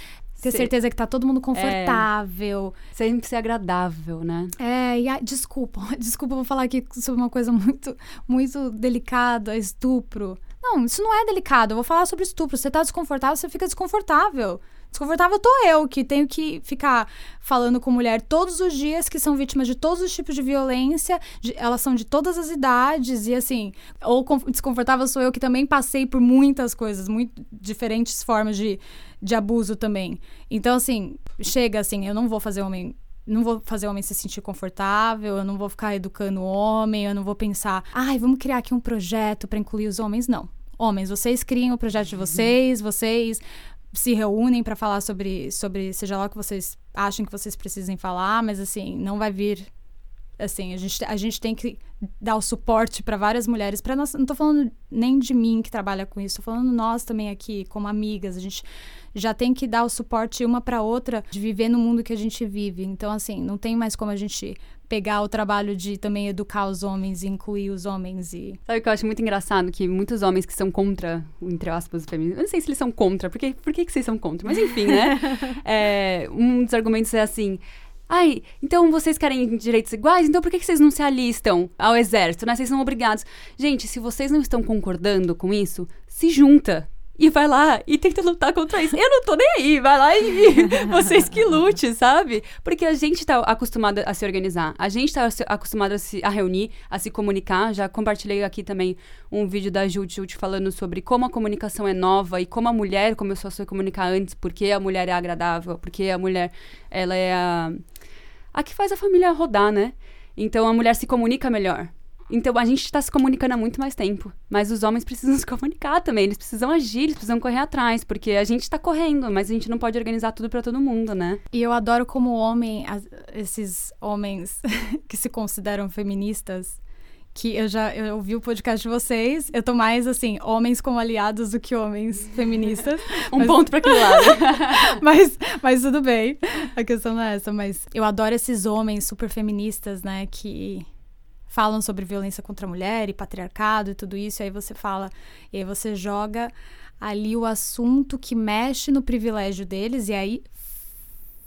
ter Sim. certeza que tá todo mundo confortável. É, sempre ser agradável, né? É, e a, desculpa, desculpa, vou falar aqui sobre uma coisa muito, muito delicada, estupro. Não, isso não é delicado. Eu vou falar sobre estupro. Você tá desconfortável, você fica desconfortável. Desconfortável tô eu, que tenho que ficar falando com mulher todos os dias que são vítimas de todos os tipos de violência, de, elas são de todas as idades, e assim, ou desconfortável sou eu que também passei por muitas coisas, muito diferentes formas de, de abuso também. Então, assim, chega assim, eu não vou fazer homem não vou fazer o homem se sentir confortável, eu não vou ficar educando o homem, eu não vou pensar, ai, vamos criar aqui um projeto para incluir os homens. Não. Homens, vocês criem o projeto de vocês, vocês se reúnem para falar sobre, sobre seja lá o que vocês acham que vocês precisem falar, mas assim, não vai vir assim, a gente, a gente tem que dar o suporte para várias mulheres, para nós, não tô falando nem de mim que trabalha com isso, tô falando nós também aqui como amigas, a gente já tem que dar o suporte uma para outra de viver no mundo que a gente vive. Então assim, não tem mais como a gente pegar o trabalho de também educar os homens e incluir os homens e... Sabe o que eu acho muito engraçado? Que muitos homens que são contra, entre aspas, o feminismo... Eu não sei se eles são contra, porque, por que, que vocês são contra? Mas enfim, né? é, um dos argumentos é assim... Ai, então vocês querem direitos iguais? Então por que, que vocês não se alistam ao exército, né? Vocês são obrigados. Gente, se vocês não estão concordando com isso, se junta e vai lá e tenta lutar contra isso. Eu não tô nem aí, vai lá e vocês que lute, sabe? Porque a gente tá acostumado a se organizar, a gente tá acostumado a se a reunir, a se comunicar. Já compartilhei aqui também um vídeo da Jute Jute falando sobre como a comunicação é nova e como a mulher começou a se comunicar antes, porque a mulher é agradável, porque a mulher ela é a, a que faz a família rodar, né? Então a mulher se comunica melhor. Então a gente está se comunicando há muito mais tempo. Mas os homens precisam se comunicar também. Eles precisam agir, eles precisam correr atrás. Porque a gente está correndo, mas a gente não pode organizar tudo para todo mundo, né? E eu adoro como homem, as, esses homens que se consideram feministas. Que eu já eu ouvi o podcast de vocês. Eu tô mais assim, homens como aliados do que homens feministas. um mas... ponto para aquele lado. mas, mas tudo bem. A questão não é essa. Mas eu adoro esses homens super feministas, né? Que falam sobre violência contra a mulher e patriarcado e tudo isso, e aí você fala, e aí você joga ali o assunto que mexe no privilégio deles, e aí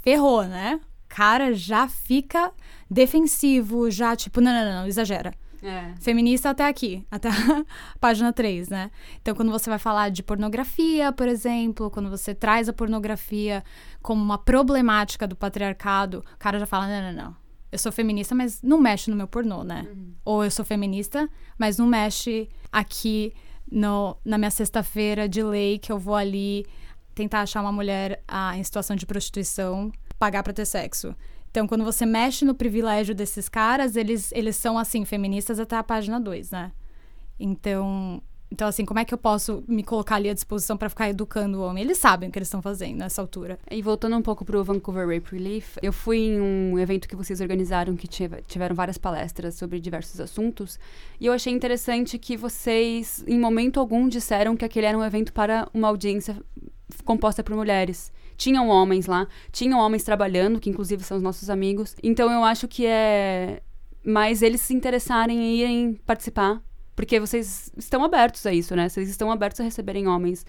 ferrou, né? Cara já fica defensivo, já tipo, não, não, não, exagera. É. Feminista até aqui, até a página 3, né? Então, quando você vai falar de pornografia, por exemplo, quando você traz a pornografia como uma problemática do patriarcado, o cara já fala: não, não, não eu sou feminista, mas não mexe no meu pornô, né? Uhum. Ou eu sou feminista, mas não mexe aqui no, na minha sexta-feira de lei que eu vou ali tentar achar uma mulher ah, em situação de prostituição, pagar para ter sexo. Então, quando você mexe no privilégio desses caras, eles, eles são, assim, feministas até a página 2, né? Então, então, assim, como é que eu posso me colocar ali à disposição para ficar educando o homem? Eles sabem o que eles estão fazendo nessa altura. E voltando um pouco pro Vancouver Rape Relief, eu fui em um evento que vocês organizaram que tiveram várias palestras sobre diversos assuntos, e eu achei interessante que vocês, em momento algum, disseram que aquele era um evento para uma audiência composta por mulheres tinham homens lá, tinham homens trabalhando, que inclusive são os nossos amigos. Então eu acho que é mais eles se interessarem em irem participar porque vocês estão abertos a isso, né? Vocês estão abertos a receberem homens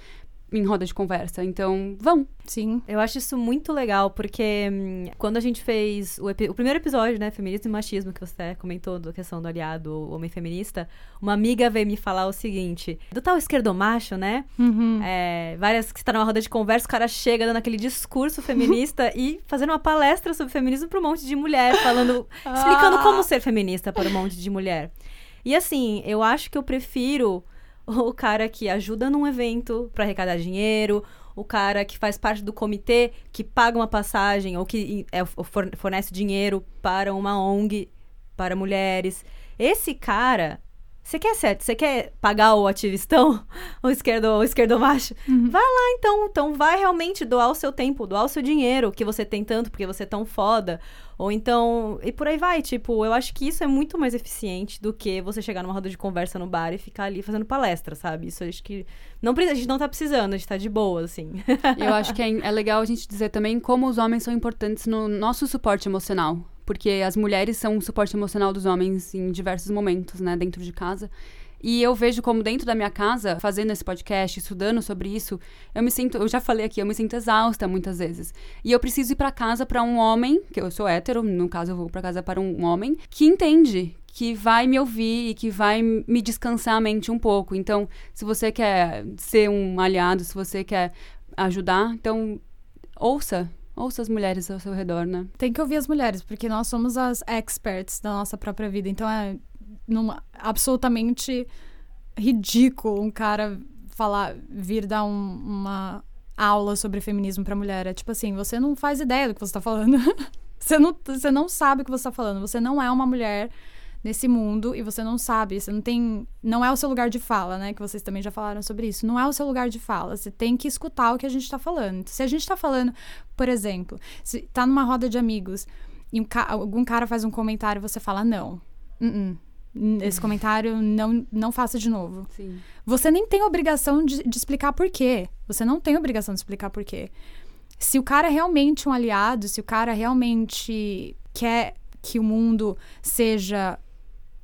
em roda de conversa. Então, vão. Sim. Eu acho isso muito legal, porque hum, quando a gente fez o, o primeiro episódio, né, Feminismo e Machismo, que você comentou da questão do aliado o homem feminista, uma amiga veio me falar o seguinte: do tal esquerdomacho, né? Uhum. É, várias que está numa roda de conversa, o cara chega dando aquele discurso feminista e fazendo uma palestra sobre feminismo para um monte de mulher, falando, explicando como ser feminista para um monte de mulher. E assim, eu acho que eu prefiro o cara que ajuda num evento para arrecadar dinheiro, o cara que faz parte do comitê que paga uma passagem ou que é, for- fornece dinheiro para uma ONG para mulheres. Esse cara, você quer ser, você quer pagar o ativistão, o esquerdo, o esquerdo macho? Vai lá então, então vai realmente doar o seu tempo, doar o seu dinheiro que você tem tanto porque você é tão foda. Ou então, e por aí vai, tipo, eu acho que isso é muito mais eficiente do que você chegar numa roda de conversa no bar e ficar ali fazendo palestra, sabe? Isso eu acho que não precisa, a gente não tá precisando, a gente tá de boa, assim. Eu acho que é, é legal a gente dizer também como os homens são importantes no nosso suporte emocional. Porque as mulheres são o suporte emocional dos homens em diversos momentos, né, dentro de casa. E eu vejo como dentro da minha casa, fazendo esse podcast, estudando sobre isso, eu me sinto, eu já falei aqui, eu me sinto exausta muitas vezes. E eu preciso ir para casa para um homem, que eu sou hétero, no caso eu vou para casa para um homem que entende, que vai me ouvir e que vai me descansar a mente um pouco. Então, se você quer ser um aliado, se você quer ajudar, então ouça, ouça as mulheres ao seu redor, né? Tem que ouvir as mulheres, porque nós somos as experts da nossa própria vida. Então é numa- absolutamente ridículo um cara falar, vir dar um- uma aula sobre feminismo pra mulher. É tipo assim, você não faz ideia do que você tá falando. você, não, você não sabe o que você tá falando. Você não é uma mulher nesse mundo e você não sabe, você não tem, não é o seu lugar de fala, né, que vocês também já falaram sobre isso. Não é o seu lugar de fala, você tem que escutar o que a gente tá falando. Se a gente tá falando, por exemplo, se tá numa roda de amigos e um ca- algum cara faz um comentário e você fala não. Uh-uh. Esse comentário não não faça de novo. Sim. Você nem tem obrigação de, de explicar por quê. Você não tem obrigação de explicar por quê. Se o cara é realmente um aliado, se o cara realmente quer que o mundo seja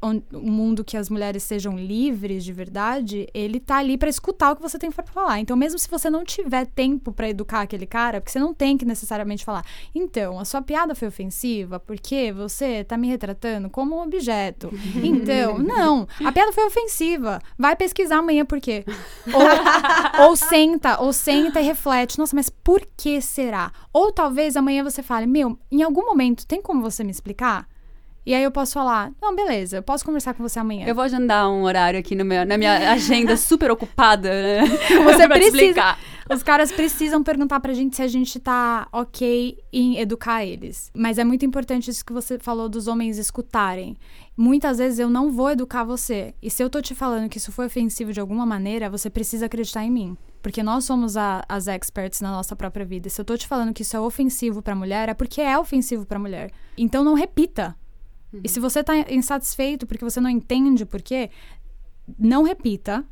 um mundo que as mulheres sejam livres de verdade, ele tá ali pra escutar o que você tem pra falar. Então, mesmo se você não tiver tempo pra educar aquele cara, porque você não tem que necessariamente falar, então, a sua piada foi ofensiva porque você tá me retratando como um objeto. Então, não, a piada foi ofensiva. Vai pesquisar amanhã por quê. Ou, ou senta, ou senta e reflete. Nossa, mas por que será? Ou talvez amanhã você fale, meu, em algum momento tem como você me explicar? E aí eu posso falar, não, beleza, eu posso conversar com você amanhã. Eu vou agendar um horário aqui no meu- na minha agenda super ocupada, né? Você precisa- explicar. Os caras precisam perguntar pra gente se a gente tá ok em educar eles. Mas é muito importante isso que você falou dos homens escutarem. Muitas vezes eu não vou educar você. E se eu tô te falando que isso foi ofensivo de alguma maneira, você precisa acreditar em mim. Porque nós somos a- as experts na nossa própria vida. Se eu tô te falando que isso é ofensivo pra mulher, é porque é ofensivo pra mulher. Então não repita. E se você tá insatisfeito porque você não entende por quê, não repita.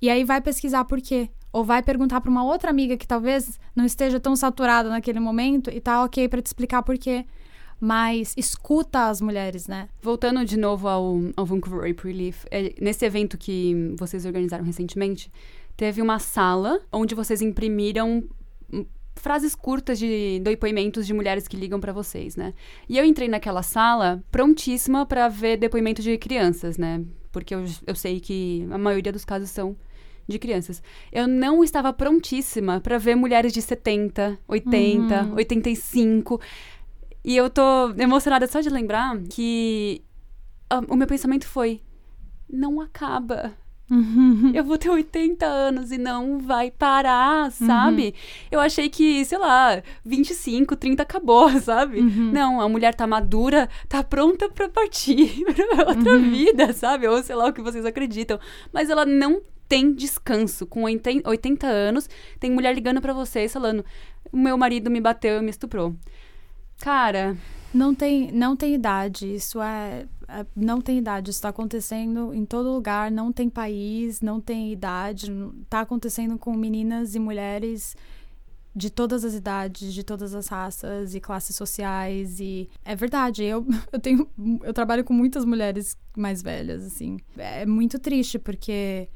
E aí vai pesquisar por quê. Ou vai perguntar pra uma outra amiga que talvez não esteja tão saturada naquele momento e tá ok pra te explicar por quê. Mas escuta as mulheres, né? Voltando de novo ao, ao Vancouver Rape Relief, é, nesse evento que vocês organizaram recentemente, teve uma sala onde vocês imprimiram frases curtas de depoimentos de mulheres que ligam pra vocês, né? E eu entrei naquela sala prontíssima pra ver depoimento de crianças, né? Porque eu, eu sei que a maioria dos casos são de crianças. Eu não estava prontíssima pra ver mulheres de 70, 80, 85. E eu tô emocionada só de lembrar que ah, o meu pensamento foi: não acaba. Eu vou ter 80 anos e não vai parar, sabe? Eu achei que, sei lá, 25, 30 acabou, sabe? Não, a mulher tá madura, tá pronta pra partir pra outra vida, sabe? Ou sei lá o que vocês acreditam. Mas ela não tem descanso. Com 80 80 anos, tem mulher ligando pra vocês falando: o meu marido me bateu e me estuprou. Cara, Não tem, não tem idade. Isso é- Não tem idade. Isso tá acontecendo em todo lugar. Não tem país, não tem idade. não- Tá acontecendo com meninas e mulheres de todas as idades, de todas as raças e classes sociais. E é verdade. Eu, eu tenho. Eu trabalho com muitas mulheres mais velhas, assim. É muito triste, porque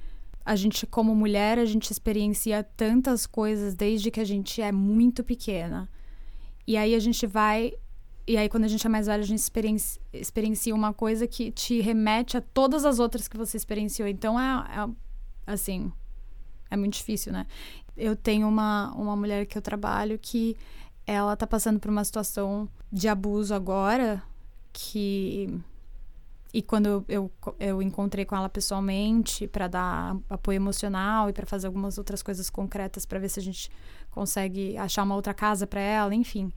a gente, como mulher, a gente experiencia tantas coisas desde que a gente é muito pequena. E aí a gente vai. E aí, quando a gente é mais velha, a gente experiencia, experiencia uma coisa que te remete a todas as outras que você experienciou. Então, é, é assim. É muito difícil, né? Eu tenho uma, uma mulher que eu trabalho que ela tá passando por uma situação de abuso agora que e quando eu, eu encontrei com ela pessoalmente para dar apoio emocional e para fazer algumas outras coisas concretas para ver se a gente consegue achar uma outra casa para ela, enfim,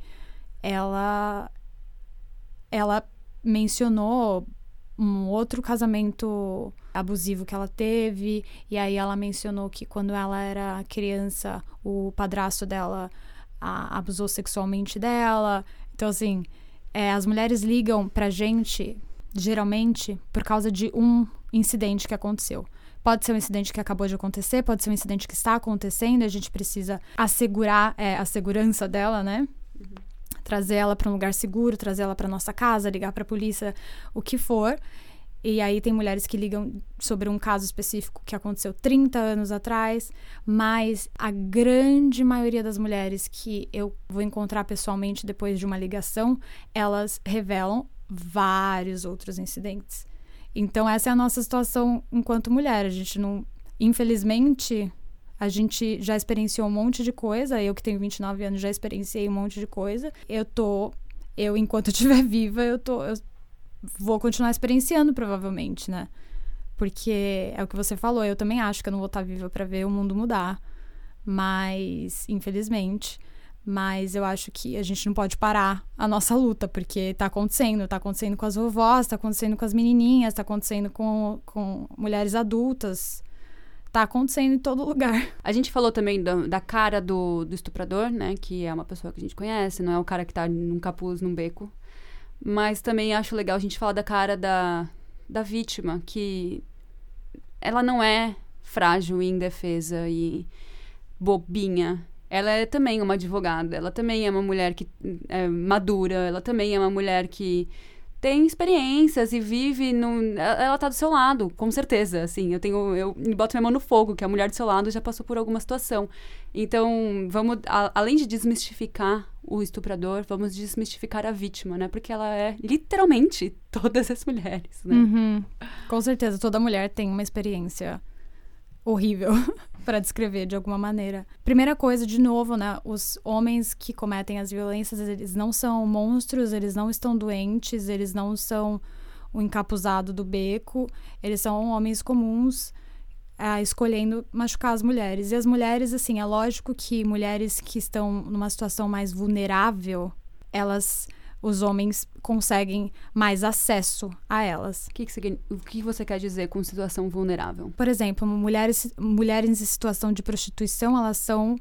ela ela mencionou um outro casamento abusivo que ela teve e aí ela mencionou que quando ela era criança o padrasto dela a, abusou sexualmente dela. Então assim, é, as mulheres ligam pra gente geralmente por causa de um incidente que aconteceu. Pode ser um incidente que acabou de acontecer, pode ser um incidente que está acontecendo, a gente precisa assegurar é, a segurança dela, né? Trazer ela para um lugar seguro, trazer ela para nossa casa, ligar para a polícia, o que for. E aí tem mulheres que ligam sobre um caso específico que aconteceu 30 anos atrás, mas a grande maioria das mulheres que eu vou encontrar pessoalmente depois de uma ligação, elas revelam vários outros incidentes. Então essa é a nossa situação enquanto mulher. A gente não, infelizmente, a gente já experienciou um monte de coisa. Eu que tenho 29 anos já experienciei um monte de coisa. Eu tô, eu enquanto estiver viva, eu tô, eu vou continuar experienciando provavelmente, né? Porque é o que você falou, eu também acho que eu não vou estar viva para ver o mundo mudar. Mas, infelizmente, mas eu acho que a gente não pode parar a nossa luta, porque tá acontecendo. Tá acontecendo com as vovós, tá acontecendo com as menininhas, tá acontecendo com, com mulheres adultas. Tá acontecendo em todo lugar. A gente falou também da, da cara do, do estuprador, né? Que é uma pessoa que a gente conhece, não é o cara que tá num capuz, num beco. Mas também acho legal a gente falar da cara da, da vítima, que ela não é frágil e indefesa e bobinha ela é também uma advogada, ela também é uma mulher que é madura, ela também é uma mulher que tem experiências e vive no ela tá do seu lado, com certeza, assim, eu tenho eu boto minha mão no fogo que a mulher do seu lado já passou por alguma situação. Então, vamos a, além de desmistificar o estuprador, vamos desmistificar a vítima, né? Porque ela é literalmente todas as mulheres, né? Uhum. Com certeza, toda mulher tem uma experiência horrível para descrever de alguma maneira. Primeira coisa, de novo, né? Os homens que cometem as violências, eles não são monstros, eles não estão doentes, eles não são o encapuzado do beco, eles são homens comuns é, escolhendo machucar as mulheres. E as mulheres, assim, é lógico que mulheres que estão numa situação mais vulnerável, elas os homens conseguem mais acesso a elas. O que, o que você quer dizer com situação vulnerável? Por exemplo, mulheres, mulheres em situação de prostituição, elas são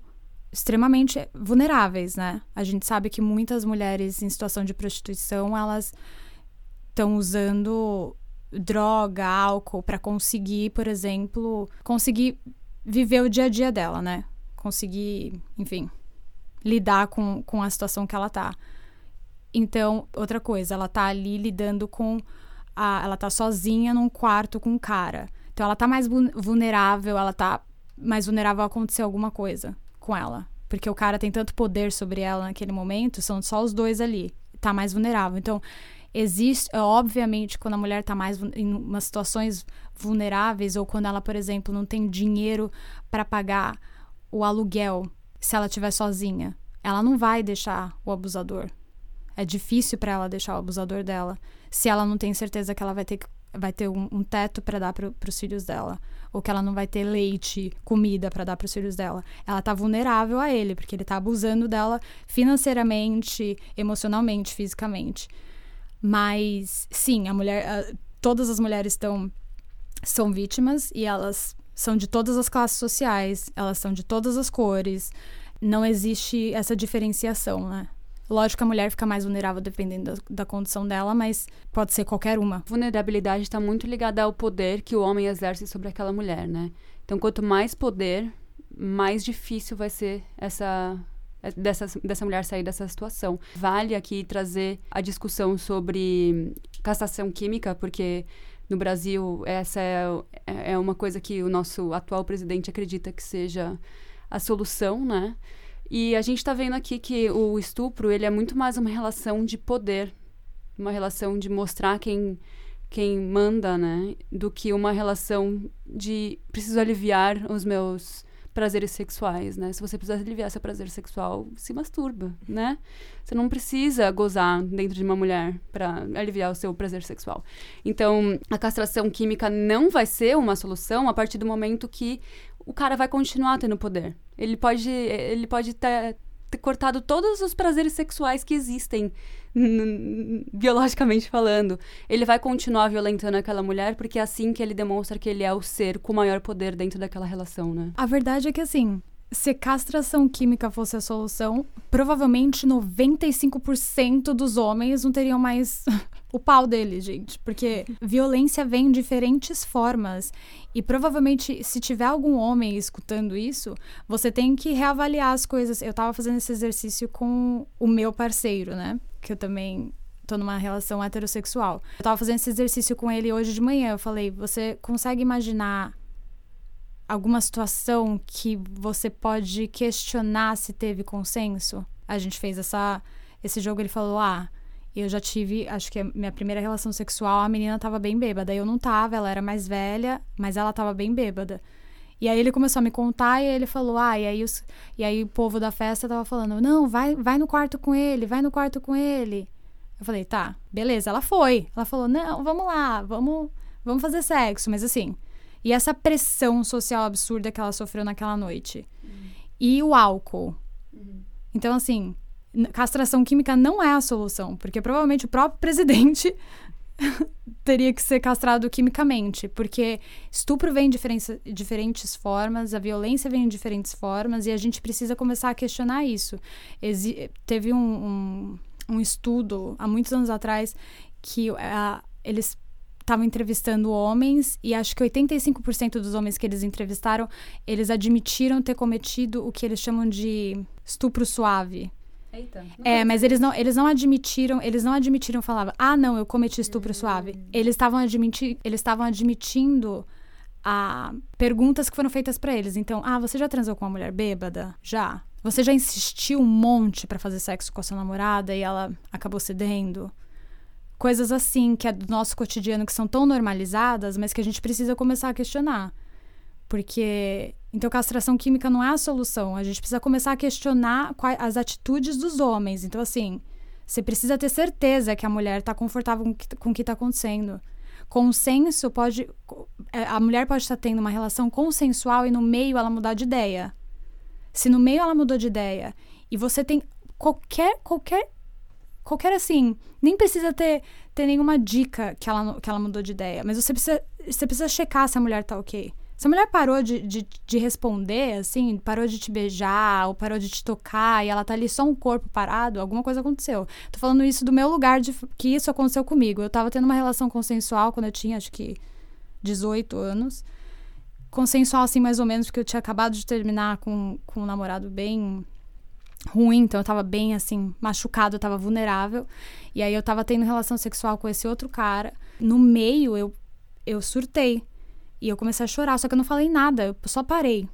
extremamente vulneráveis, né? A gente sabe que muitas mulheres em situação de prostituição, elas estão usando droga, álcool para conseguir, por exemplo, conseguir viver o dia a dia dela, né? Conseguir, enfim, lidar com, com a situação que ela tá. Então, outra coisa, ela tá ali lidando com. A, ela tá sozinha num quarto com um cara. Então, ela tá mais vulnerável, ela tá mais vulnerável a acontecer alguma coisa com ela. Porque o cara tem tanto poder sobre ela naquele momento, são só os dois ali. Tá mais vulnerável. Então, existe, obviamente, quando a mulher tá mais em umas situações vulneráveis, ou quando ela, por exemplo, não tem dinheiro para pagar o aluguel se ela estiver sozinha, ela não vai deixar o abusador é difícil para ela deixar o abusador dela se ela não tem certeza que ela vai ter, vai ter um, um teto para dar para os filhos dela ou que ela não vai ter leite, comida para dar para os filhos dela. Ela tá vulnerável a ele porque ele tá abusando dela financeiramente, emocionalmente, fisicamente. Mas sim, a mulher, todas as mulheres estão são vítimas e elas são de todas as classes sociais, elas são de todas as cores. Não existe essa diferenciação, né? Lógico que a mulher fica mais vulnerável dependendo da, da condição dela, mas pode ser qualquer uma. Vulnerabilidade está muito ligada ao poder que o homem exerce sobre aquela mulher, né? Então, quanto mais poder, mais difícil vai ser essa dessa, dessa mulher sair dessa situação. Vale aqui trazer a discussão sobre castração química, porque no Brasil, essa é, é uma coisa que o nosso atual presidente acredita que seja a solução, né? E a gente está vendo aqui que o estupro ele é muito mais uma relação de poder, uma relação de mostrar quem quem manda, né, do que uma relação de preciso aliviar os meus prazeres sexuais, né? Se você precisar aliviar seu prazer sexual, se masturba, né? Você não precisa gozar dentro de uma mulher para aliviar o seu prazer sexual. Então, a castração química não vai ser uma solução a partir do momento que o cara vai continuar tendo poder. Ele pode, ele pode ter, ter cortado todos os prazeres sexuais que existem biologicamente falando, ele vai continuar violentando aquela mulher porque é assim que ele demonstra que ele é o ser com maior poder dentro daquela relação, né? A verdade é que assim, se castração química fosse a solução, provavelmente 95% dos homens não teriam mais o pau dele, gente. Porque violência vem em diferentes formas. E provavelmente, se tiver algum homem escutando isso, você tem que reavaliar as coisas. Eu tava fazendo esse exercício com o meu parceiro, né? Que eu também tô numa relação heterossexual. Eu tava fazendo esse exercício com ele hoje de manhã. Eu falei: você consegue imaginar alguma situação que você pode questionar se teve consenso? A gente fez essa, esse jogo, ele falou: ah, eu já tive, acho que a minha primeira relação sexual, a menina tava bem bêbada. Eu não tava, ela era mais velha, mas ela tava bem bêbada. E aí ele começou a me contar e ele falou: "Ah, e aí os, e aí o povo da festa tava falando: "Não, vai, vai no quarto com ele, vai no quarto com ele". Eu falei: "Tá, beleza". Ela foi. Ela falou: "Não, vamos lá, vamos, vamos fazer sexo", mas assim, e essa pressão social absurda que ela sofreu naquela noite. Uhum. E o álcool. Uhum. Então, assim, castração química não é a solução, porque provavelmente o próprio presidente teria que ser castrado quimicamente, porque estupro vem de diferentes formas, a violência vem de diferentes formas, e a gente precisa começar a questionar isso. Exi teve um, um, um, estudo há muitos anos atrás que uh, eles estavam entrevistando homens e acho que 85% dos homens que eles entrevistaram, eles admitiram ter cometido o que eles chamam de estupro suave. Eita, é, mas eles não, eles não admitiram, eles não admitiram, falavam, ah, não, eu cometi estupro suave. Hum. Eles estavam admiti eles estavam admitindo a perguntas que foram feitas para eles. Então, ah, você já transou com uma mulher bêbada? Já. Você já insistiu um monte para fazer sexo com a sua namorada e ela acabou cedendo? Coisas assim que é do nosso cotidiano que são tão normalizadas, mas que a gente precisa começar a questionar. Porque então castração química não é a solução. A gente precisa começar a questionar quais, as atitudes dos homens. Então assim, você precisa ter certeza que a mulher está confortável com, que, com o que está acontecendo. Consenso pode é, a mulher pode estar tendo uma relação consensual e no meio ela mudar de ideia. Se no meio ela mudou de ideia e você tem qualquer qualquer qualquer assim, nem precisa ter, ter nenhuma dica que ela, que ela mudou de ideia, mas você precisa, você precisa checar se a mulher tá ok. Se a mulher parou de, de, de, responder, assim, parou de te beijar, ou parou de te tocar, e ela tá ali só um corpo parado, alguma coisa aconteceu. Tô falando isso do meu lugar de que isso aconteceu comigo. Eu tava tendo uma relação consensual quando eu tinha, acho que, 18 anos. Consensual, assim, mais ou menos, porque eu tinha acabado de terminar com, com um namorado bem ruim, então eu tava bem assim, machucado, eu tava vulnerável. E aí eu tava tendo relação sexual com esse outro cara. No meio eu eu surtei. E eu comecei a chorar, só que eu não falei nada, eu só parei.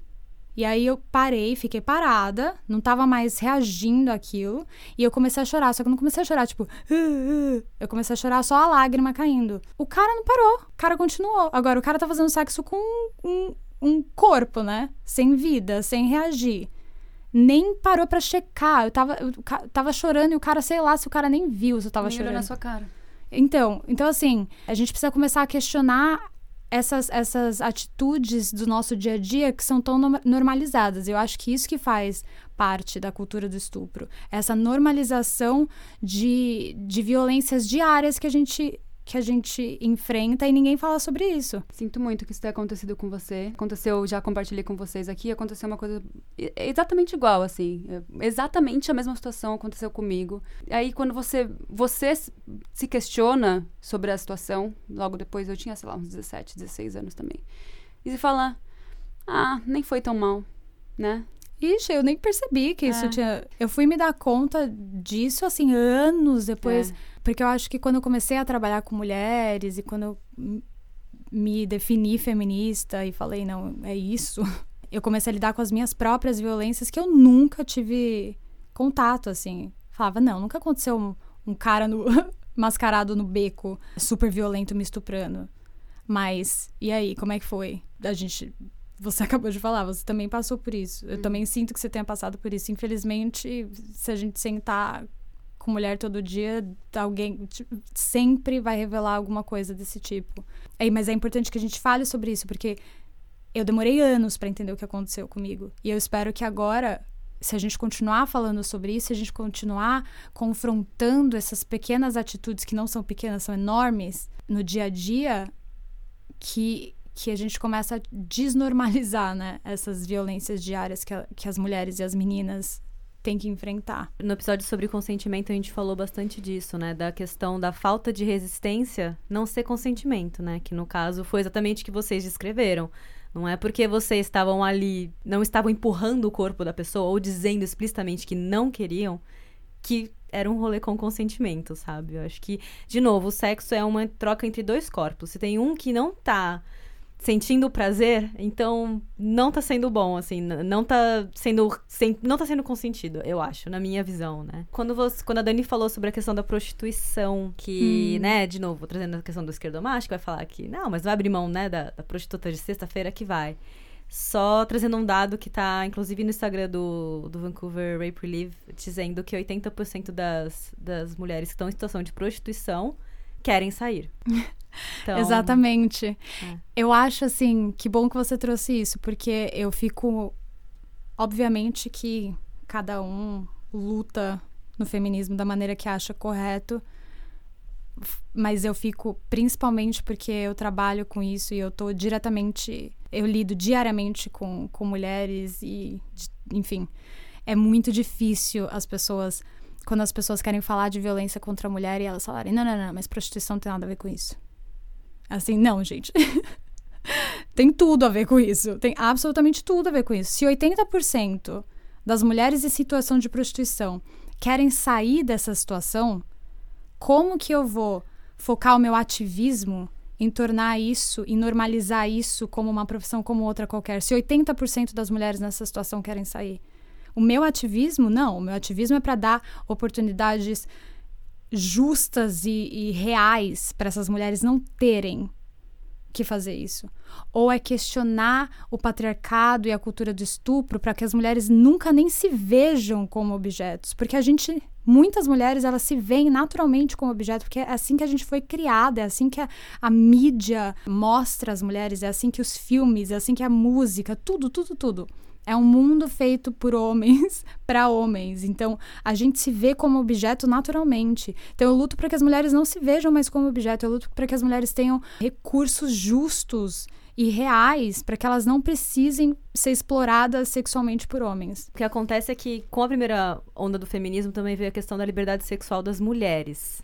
E aí eu parei, fiquei parada, não tava mais reagindo àquilo, e eu comecei a chorar, só que eu não comecei a chorar, tipo, eu comecei a chorar só a lágrima caindo. O cara não parou, o cara continuou. Agora, o cara tá fazendo sexo com um, um corpo, né? Sem vida, sem reagir nem parou para checar. Eu tava, eu tava chorando e o cara, sei lá, se o cara nem viu se eu tava nem chorando. na sua cara. Então, então assim, a gente precisa começar a questionar essas, essas atitudes do nosso dia a dia que são tão normalizadas. Eu acho que isso que faz parte da cultura do estupro. Essa normalização de, de violências diárias que a gente que a gente enfrenta e ninguém fala sobre isso. Sinto muito que isso tenha acontecido com você. Aconteceu, já compartilhei com vocês aqui, aconteceu uma coisa exatamente igual, assim. Exatamente a mesma situação aconteceu comigo. Aí quando você, você se questiona sobre a situação, logo depois eu tinha, sei lá, uns 17, 16 anos também. E você fala, ah, nem foi tão mal, né? Ixi, eu nem percebi que isso é. tinha. Eu fui me dar conta disso, assim, anos depois. É. Porque eu acho que quando eu comecei a trabalhar com mulheres e quando eu me defini feminista e falei, não, é isso. Eu comecei a lidar com as minhas próprias violências que eu nunca tive contato, assim. Falava, não, nunca aconteceu um, um cara no, mascarado no beco, super violento, me estuprando. Mas, e aí, como é que foi? A gente. Você acabou de falar, você também passou por isso. Eu também sinto que você tenha passado por isso. Infelizmente, se a gente sentar com mulher todo dia, alguém tipo, sempre vai revelar alguma coisa desse tipo. É, mas é importante que a gente fale sobre isso, porque eu demorei anos para entender o que aconteceu comigo. E eu espero que agora, se a gente continuar falando sobre isso, se a gente continuar confrontando essas pequenas atitudes que não são pequenas, são enormes no dia a dia, que que a gente começa a desnormalizar, né, essas violências diárias que, a, que as mulheres e as meninas tem que enfrentar. No episódio sobre consentimento, a gente falou bastante disso, né? Da questão da falta de resistência não ser consentimento, né? Que no caso foi exatamente o que vocês descreveram. Não é porque vocês estavam ali, não estavam empurrando o corpo da pessoa ou dizendo explicitamente que não queriam, que era um rolê com consentimento, sabe? Eu acho que, de novo, o sexo é uma troca entre dois corpos. Se tem um que não tá sentindo prazer, então não tá sendo bom, assim, não tá sendo, sem, não tá sendo consentido, eu acho, na minha visão, né? Quando, você, quando a Dani falou sobre a questão da prostituição, que, hum. né, de novo, trazendo a questão do esquerdomático, vai falar que, não, mas vai abrir mão, né, da, da prostituta de sexta-feira que vai. Só trazendo um dado que tá, inclusive, no Instagram do, do Vancouver Rape Relief, dizendo que 80% das, das mulheres que estão em situação de prostituição querem sair. Então, Exatamente. É. Eu acho, assim, que bom que você trouxe isso, porque eu fico. Obviamente que cada um luta no feminismo da maneira que acha correto, mas eu fico principalmente porque eu trabalho com isso e eu tô diretamente. Eu lido diariamente com, com mulheres e, enfim, é muito difícil as pessoas. Quando as pessoas querem falar de violência contra a mulher e elas falarem, não, não, não, mas prostituição não tem nada a ver com isso. Assim, não, gente. tem tudo a ver com isso. Tem absolutamente tudo a ver com isso. Se 80% das mulheres em situação de prostituição querem sair dessa situação, como que eu vou focar o meu ativismo em tornar isso, em normalizar isso como uma profissão como outra qualquer? Se 80% das mulheres nessa situação querem sair. O meu ativismo, não. O meu ativismo é para dar oportunidades justas e, e reais para essas mulheres não terem que fazer isso. Ou é questionar o patriarcado e a cultura do estupro para que as mulheres nunca nem se vejam como objetos. Porque a gente, muitas mulheres, elas se veem naturalmente como objetos, porque é assim que a gente foi criada, é assim que a, a mídia mostra as mulheres, é assim que os filmes, é assim que a música, tudo, tudo, tudo. É um mundo feito por homens para homens. Então, a gente se vê como objeto naturalmente. Então, eu luto para que as mulheres não se vejam mais como objeto. Eu luto para que as mulheres tenham recursos justos e reais para que elas não precisem ser exploradas sexualmente por homens. O que acontece é que com a primeira onda do feminismo também veio a questão da liberdade sexual das mulheres.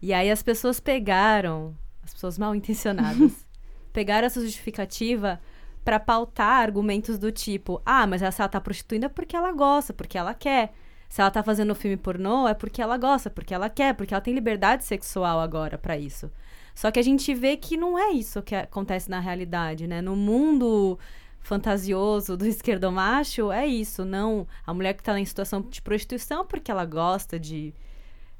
E aí as pessoas pegaram, as pessoas mal intencionadas, pegaram essa justificativa para pautar argumentos do tipo: ah, mas se ela tá prostituindo é porque ela gosta, porque ela quer. Se ela tá fazendo filme pornô é porque ela gosta, porque ela quer, porque ela tem liberdade sexual agora para isso. Só que a gente vê que não é isso que acontece na realidade, né? No mundo fantasioso do esquerdomacho, é isso, não. A mulher que tá em situação de prostituição é porque ela gosta de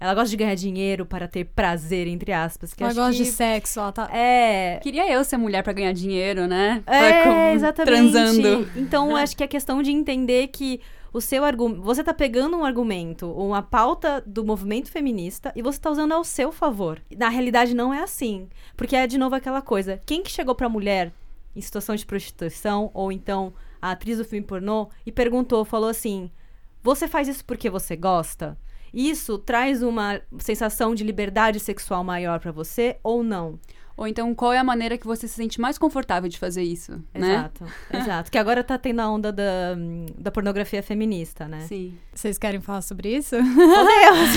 ela gosta de ganhar dinheiro para ter prazer, entre aspas. ela gosta que... de sexo, ela tá. É. Queria eu ser mulher para ganhar dinheiro, né? É, exatamente. Transando. Então, acho que é questão de entender que o seu argumento. Você tá pegando um argumento, uma pauta do movimento feminista e você tá usando ao seu favor. Na realidade, não é assim. Porque é, de novo, aquela coisa. Quem que chegou pra mulher em situação de prostituição, ou então a atriz do filme pornô, e perguntou, falou assim: Você faz isso porque você gosta? Isso traz uma sensação de liberdade sexual maior para você ou não? Ou então, qual é a maneira que você se sente mais confortável de fazer isso, né? Exato, exato. Que agora tá tendo a onda da, da pornografia feminista, né? Sim. Vocês querem falar sobre isso? Deus!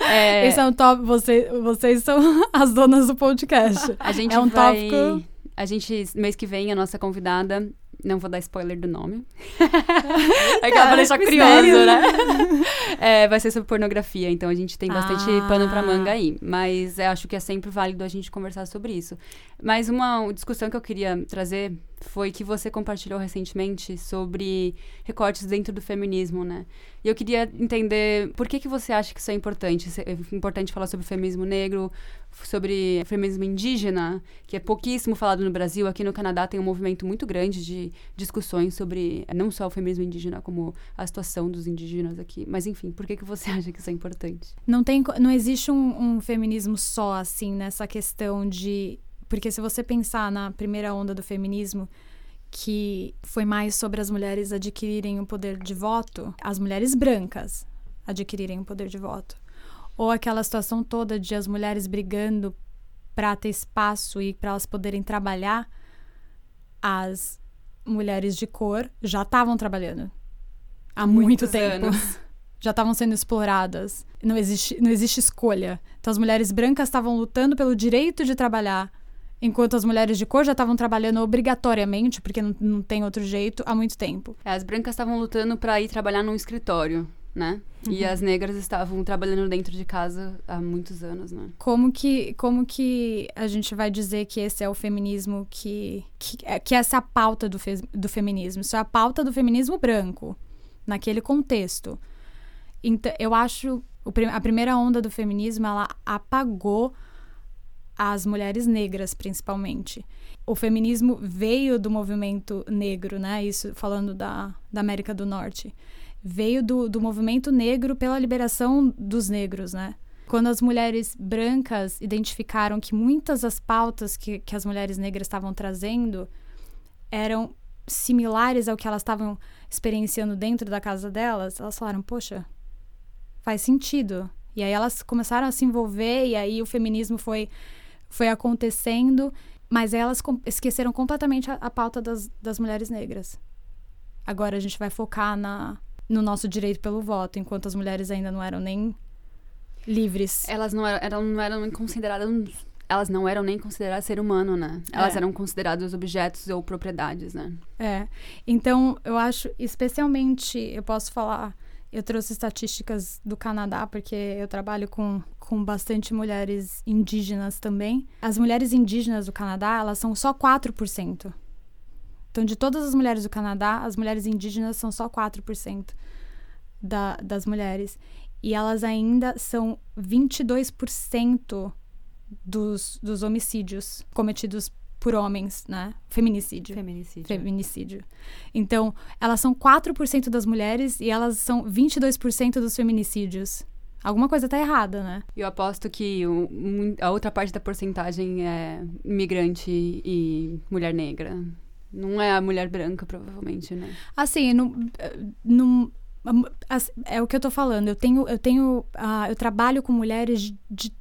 é... Esse é um tópico... Você, vocês são as donas do podcast. A gente é um vai... tópico... A gente, mês que vem, a nossa convidada não vou dar spoiler do nome. é que pra deixar curioso, né? é, vai ser sobre pornografia, então a gente tem bastante ah. pano pra manga aí. Mas acho que é sempre válido a gente conversar sobre isso. Mas uma discussão que eu queria trazer foi que você compartilhou recentemente sobre recortes dentro do feminismo, né? E eu queria entender por que, que você acha que isso é importante. É importante falar sobre feminismo negro, sobre feminismo indígena, que é pouquíssimo falado no Brasil. Aqui no Canadá tem um movimento muito grande de discussões sobre não só o feminismo indígena, como a situação dos indígenas aqui. Mas enfim, por que, que você acha que isso é importante? Não, tem, não existe um, um feminismo só, assim, nessa questão de. Porque se você pensar na primeira onda do feminismo, que foi mais sobre as mulheres adquirirem o poder de voto, as mulheres brancas adquirirem o poder de voto. Ou aquela situação toda de as mulheres brigando para ter espaço e para elas poderem trabalhar, as mulheres de cor já estavam trabalhando há muito tempo. Anos. Já estavam sendo exploradas. Não existe, não existe escolha. Então, as mulheres brancas estavam lutando pelo direito de trabalhar enquanto as mulheres de cor já estavam trabalhando obrigatoriamente, porque não, não tem outro jeito, há muito tempo. É, as brancas estavam lutando para ir trabalhar num escritório, né? Uhum. E as negras estavam trabalhando dentro de casa há muitos anos, né? Como que, como que a gente vai dizer que esse é o feminismo que... Que, é, que essa é a pauta do, fe, do feminismo. Isso é a pauta do feminismo branco, naquele contexto. Então, eu acho... a primeira onda do feminismo, ela apagou as mulheres negras, principalmente. O feminismo veio do movimento negro, né? Isso falando da, da América do Norte. Veio do, do movimento negro pela liberação dos negros, né? Quando as mulheres brancas identificaram que muitas das pautas que, que as mulheres negras estavam trazendo eram similares ao que elas estavam experienciando dentro da casa delas, elas falaram: Poxa, faz sentido. E aí elas começaram a se envolver, e aí o feminismo foi foi acontecendo, mas elas com esqueceram completamente a, a pauta das, das mulheres negras. Agora a gente vai focar na, no nosso direito pelo voto, enquanto as mulheres ainda não eram nem livres. Elas não eram, eram, não eram consideradas elas não eram nem consideradas ser humano, né? Elas é. eram consideradas objetos ou propriedades, né? É. Então, eu acho, especialmente, eu posso falar eu trouxe estatísticas do Canadá, porque eu trabalho com, com bastante mulheres indígenas também. As mulheres indígenas do Canadá, elas são só 4%. Então, de todas as mulheres do Canadá, as mulheres indígenas são só 4% da, das mulheres. E elas ainda são 22% dos, dos homicídios cometidos por homens, né? Feminicídio. Feminicídio. Feminicídio. Então, elas são 4% das mulheres e elas são 22% dos feminicídios. Alguma coisa tá errada, né? Eu aposto que o, a outra parte da porcentagem é imigrante e mulher negra. Não é a mulher branca, provavelmente, né? Assim, não, não, é o que eu tô falando. Eu tenho, eu tenho, uh, eu trabalho com mulheres de, de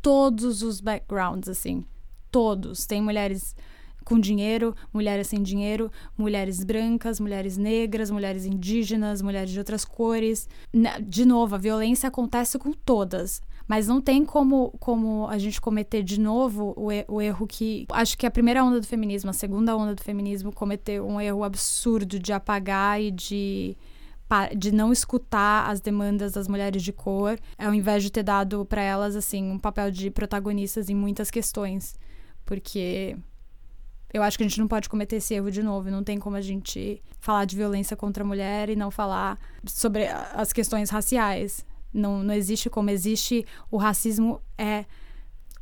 todos os backgrounds, assim todos. Tem mulheres com dinheiro, mulheres sem dinheiro, mulheres brancas, mulheres negras, mulheres indígenas, mulheres de outras cores. De novo, a violência acontece com todas. Mas não tem como, como a gente cometer de novo o, o erro que. Acho que a primeira onda do feminismo, a segunda onda do feminismo, cometeu um erro absurdo de apagar e de de não escutar as demandas das mulheres de cor, ao invés de ter dado para elas assim um papel de protagonistas em muitas questões porque eu acho que a gente não pode cometer esse erro de novo. Não tem como a gente falar de violência contra a mulher e não falar sobre as questões raciais. Não, não existe como existe. O racismo é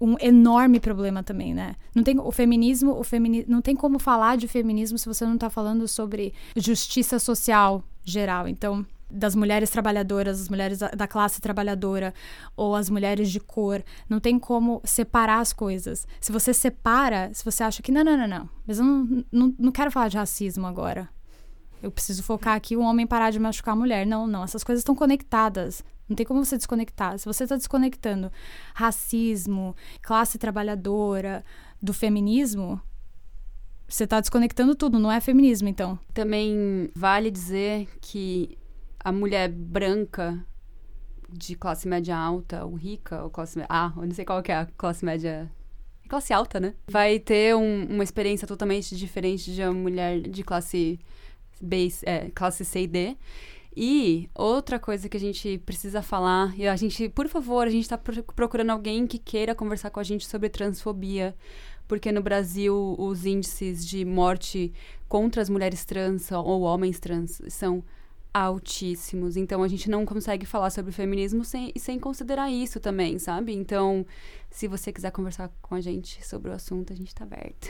um enorme problema também, né? Não tem o feminismo, o femini, não tem como falar de feminismo se você não está falando sobre justiça social geral. Então, das mulheres trabalhadoras, as mulheres da classe trabalhadora ou as mulheres de cor. Não tem como separar as coisas. Se você separa, se você acha que não, não, não, não, mas eu não, não, não quero falar de racismo agora. Eu preciso focar aqui o homem parar de machucar a mulher. Não, não, essas coisas estão conectadas. Não tem como você desconectar. Se você está desconectando racismo, classe trabalhadora, do feminismo, você está desconectando tudo, não é feminismo, então. Também vale dizer que a mulher branca de classe média alta ou rica, ou classe ah, eu não sei qual que é a classe média classe alta, né? Vai ter um, uma experiência totalmente diferente de uma mulher de classe B, é, classe C e D. E outra coisa que a gente precisa falar, e a gente, por favor, a gente está procurando alguém que queira conversar com a gente sobre transfobia, porque no Brasil os índices de morte contra as mulheres trans ou homens trans são altíssimos. Então a gente não consegue falar sobre feminismo sem, sem considerar isso também, sabe? Então, se você quiser conversar com a gente sobre o assunto, a gente tá aberto.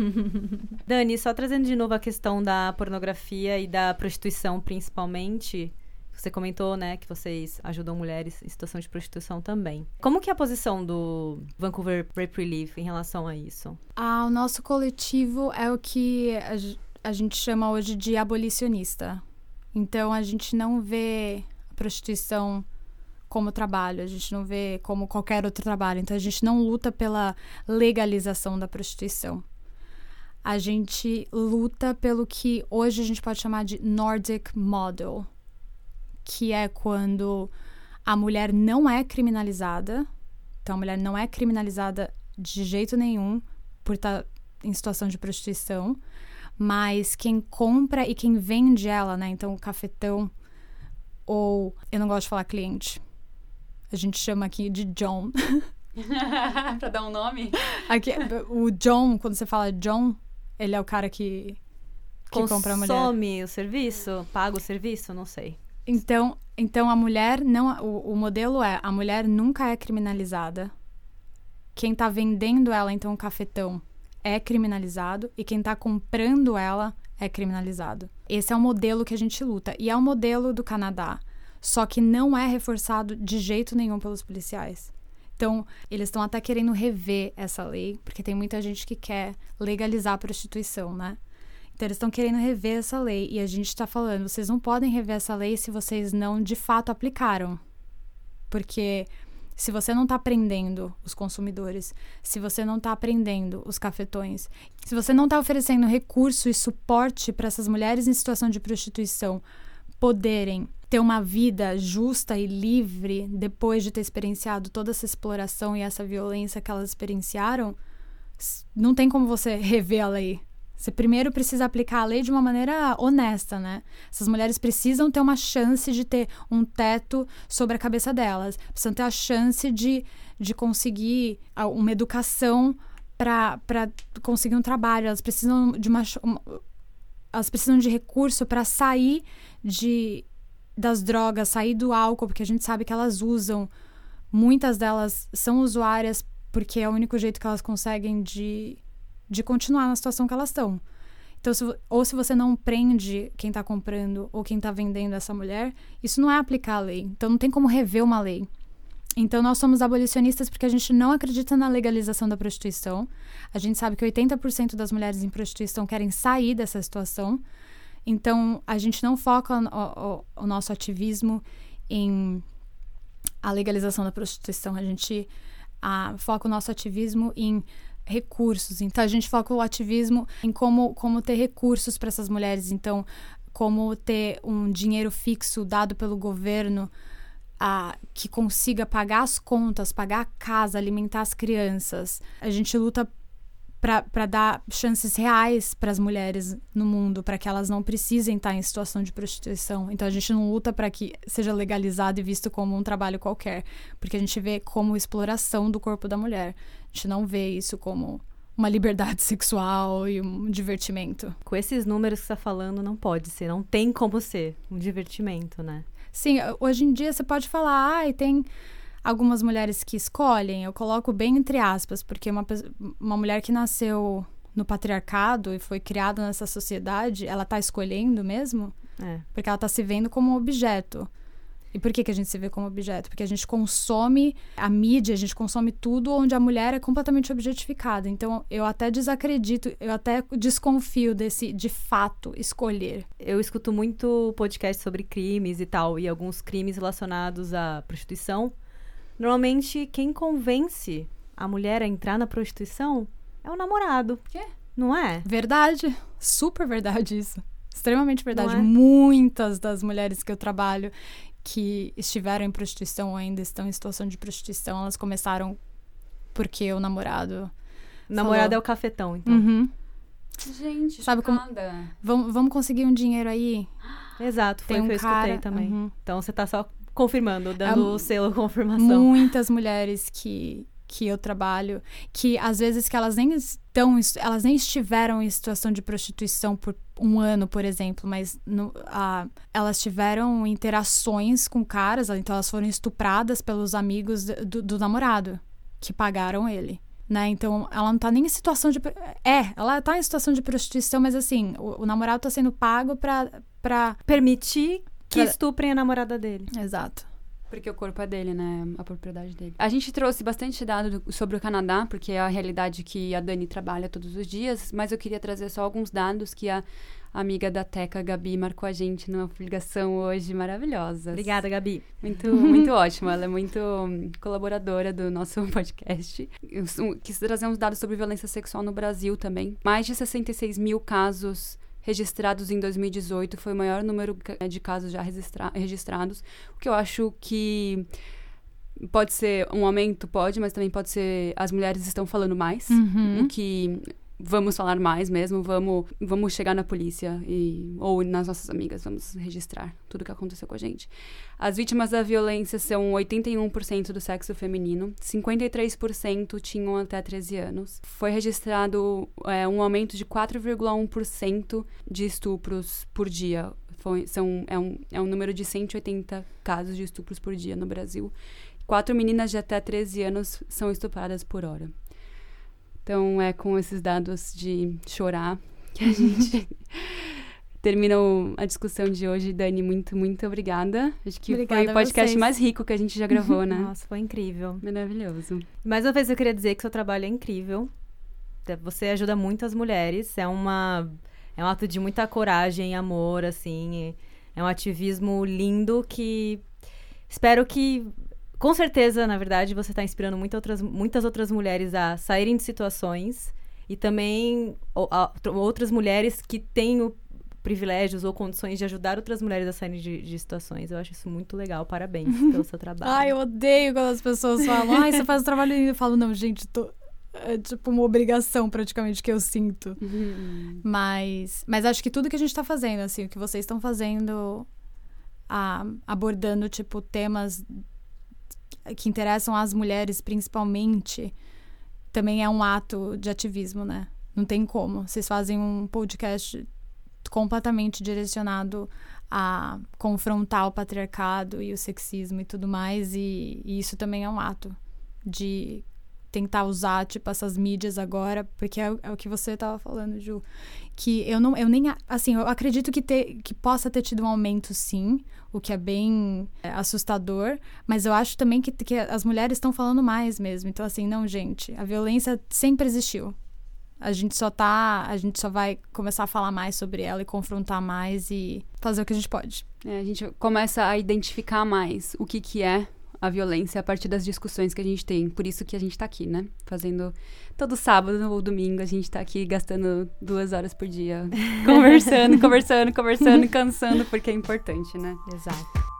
Dani, só trazendo de novo a questão da pornografia e da prostituição, principalmente. Você comentou, né, que vocês ajudam mulheres em situação de prostituição também. Como que é a posição do Vancouver Rape Relief em relação a isso? Ah, o nosso coletivo é o que a, a gente chama hoje de abolicionista. Então a gente não vê a prostituição como trabalho, a gente não vê como qualquer outro trabalho. Então a gente não luta pela legalização da prostituição. A gente luta pelo que hoje a gente pode chamar de Nordic Model, que é quando a mulher não é criminalizada. Então a mulher não é criminalizada de jeito nenhum por estar em situação de prostituição mas quem compra e quem vende ela, né? Então, o cafetão ou eu não gosto de falar cliente. A gente chama aqui de John. pra dar um nome? Aqui, o John, quando você fala John, ele é o cara que, que compra a mulher. Consome o serviço? Paga o serviço? Não sei. Então, então a mulher não. O, o modelo é: a mulher nunca é criminalizada. Quem tá vendendo ela, então, o cafetão, é criminalizado e quem está comprando ela é criminalizado. Esse é o modelo que a gente luta e é o modelo do Canadá, só que não é reforçado de jeito nenhum pelos policiais. Então, eles estão até querendo rever essa lei, porque tem muita gente que quer legalizar a prostituição, né? Então, eles estão querendo rever essa lei e a gente está falando, vocês não podem rever essa lei se vocês não de fato aplicaram. Porque se você não está aprendendo os consumidores, se você não está aprendendo os cafetões, se você não está oferecendo recurso e suporte para essas mulheres em situação de prostituição poderem ter uma vida justa e livre depois de ter experienciado toda essa exploração e essa violência que elas experienciaram, não tem como você rever a lei. Você primeiro precisa aplicar a lei de uma maneira honesta, né? Essas mulheres precisam ter uma chance de ter um teto sobre a cabeça delas, precisam ter a chance de, de conseguir uma educação para conseguir um trabalho, elas precisam de uma, elas precisam de recurso para sair de das drogas, sair do álcool, porque a gente sabe que elas usam. Muitas delas são usuárias porque é o único jeito que elas conseguem de de continuar na situação que elas estão. Então, se, ou se você não prende quem está comprando ou quem está vendendo essa mulher, isso não é aplicar a lei. Então, não tem como rever uma lei. Então, nós somos abolicionistas porque a gente não acredita na legalização da prostituição. A gente sabe que 80% das mulheres em prostituição querem sair dessa situação. Então, a gente não foca o, o, o nosso ativismo em a legalização da prostituição. A gente a, foca o nosso ativismo em recursos. Então a gente foca o ativismo em como, como ter recursos para essas mulheres. Então, como ter um dinheiro fixo dado pelo governo a, que consiga pagar as contas, pagar a casa, alimentar as crianças. A gente luta para dar chances reais para as mulheres no mundo, para que elas não precisem estar em situação de prostituição. Então a gente não luta para que seja legalizado e visto como um trabalho qualquer, porque a gente vê como exploração do corpo da mulher. A gente não vê isso como uma liberdade sexual e um divertimento. Com esses números que você está falando, não pode ser, não tem como ser um divertimento, né? Sim, hoje em dia você pode falar, ah, tem algumas mulheres que escolhem, eu coloco bem entre aspas, porque uma, uma mulher que nasceu no patriarcado e foi criada nessa sociedade, ela está escolhendo mesmo? É. Porque ela está se vendo como objeto. E por que, que a gente se vê como objeto? Porque a gente consome a mídia, a gente consome tudo onde a mulher é completamente objetificada. Então, eu até desacredito, eu até desconfio desse, de fato, escolher. Eu escuto muito podcast sobre crimes e tal, e alguns crimes relacionados à prostituição. Normalmente, quem convence a mulher a entrar na prostituição é o namorado. Quê? Não é? Verdade. Super verdade isso. Extremamente verdade. É? Muitas das mulheres que eu trabalho que estiveram em prostituição ou ainda estão em situação de prostituição, elas começaram porque o namorado. O namorado Falou. é o cafetão, então. Uhum. Gente, Sabe como-. Vamos, vamos conseguir um dinheiro aí? Exato, foi Tem o um que eu escutei cara. também. Uhum. Então você tá só confirmando, dando o selo confirmação. Muitas mulheres que, que eu trabalho, que às vezes que elas nem estão, elas nem estiveram em situação de prostituição por um ano, por exemplo, mas no- ah, elas tiveram interações com caras, então elas foram estupradas pelos amigos do, do namorado que pagaram ele. Né? Então, ela não tá nem em situação de. É, ela tá em situação de prostituição, mas assim, o, o namorado tá sendo pago pra. pra... Permitir que estuprem a namorada dele. Exato. Porque o corpo é dele, né? A propriedade dele. A gente trouxe bastante dado do- sobre o Canadá, porque é a realidade que a Dani trabalha todos os dias, mas eu queria trazer só alguns dados que a amiga da Teca, Gabi, marcou a gente numa ligação hoje maravilhosa. Obrigada, Gabi. Muito, muito ótima. Ela é muito hum, colaboradora do nosso podcast. Eu quis trazer uns dados sobre violência sexual no Brasil também. Mais de 66 mil casos registrados em 2018. Foi o maior número ca- de casos já registra- registrados. O que eu acho que pode ser um aumento, pode, mas também pode ser as mulheres estão falando mais. Uhum. O que vamos falar mais mesmo, vamos, vamos chegar na polícia e, ou nas nossas amigas, vamos registrar tudo que aconteceu com a gente. As vítimas da violência são 81% do sexo feminino, 53% tinham até 13 anos. Foi registrado é, um aumento de 4,1% de estupros por dia. Foi, são, é, um, é um número de 180 casos de estupros por dia no Brasil. Quatro meninas de até 13 anos são estupradas por hora. Então, é com esses dados de chorar que a gente termina a discussão de hoje. Dani, muito, muito obrigada. Acho que Obrigada foi o podcast mais rico que a gente já gravou, né? Nossa, foi incrível. Maravilhoso. Mais uma vez eu queria dizer que seu trabalho é incrível. Você ajuda muitas mulheres. É uma é um ato de muita coragem e amor, assim. É um ativismo lindo que espero que com certeza, na verdade, você está inspirando muita outras, muitas outras mulheres a saírem de situações e também a- outras mulheres que têm o privilégios ou condições de ajudar outras mulheres a saírem de, de situações. Eu acho isso muito legal. Parabéns pelo seu trabalho. Ai, eu odeio quando as pessoas falam, ai, você faz o trabalho lindo. Eu falo, não, gente, tô... é tipo uma obrigação praticamente que eu sinto. Mas, mas acho que tudo que a gente tá fazendo, assim, o que vocês estão fazendo, ah, abordando, tipo, temas que interessam as mulheres principalmente, também é um ato de ativismo, né? Não tem como. Vocês fazem um podcast completamente direcionado a confrontar o patriarcado e o sexismo e tudo mais, e, e isso também é um ato de tentar usar, tipo, essas mídias agora, porque é, é o que você tava falando, Ju, que eu não, eu nem, assim, eu acredito que, ter, que possa ter tido um aumento, sim, o que é bem é, assustador, mas eu acho também que, que as mulheres estão falando mais mesmo, então, assim, não, gente, a violência sempre existiu, a gente só tá, a gente só vai começar a falar mais sobre ela e confrontar mais e fazer o que a gente pode. É, a gente começa a identificar mais o que, que é a violência a partir das discussões que a gente tem. Por isso que a gente tá aqui, né? Fazendo todo sábado ou domingo, a gente tá aqui gastando duas horas por dia. Conversando, conversando, conversando, cansando, porque é importante, né? Exato.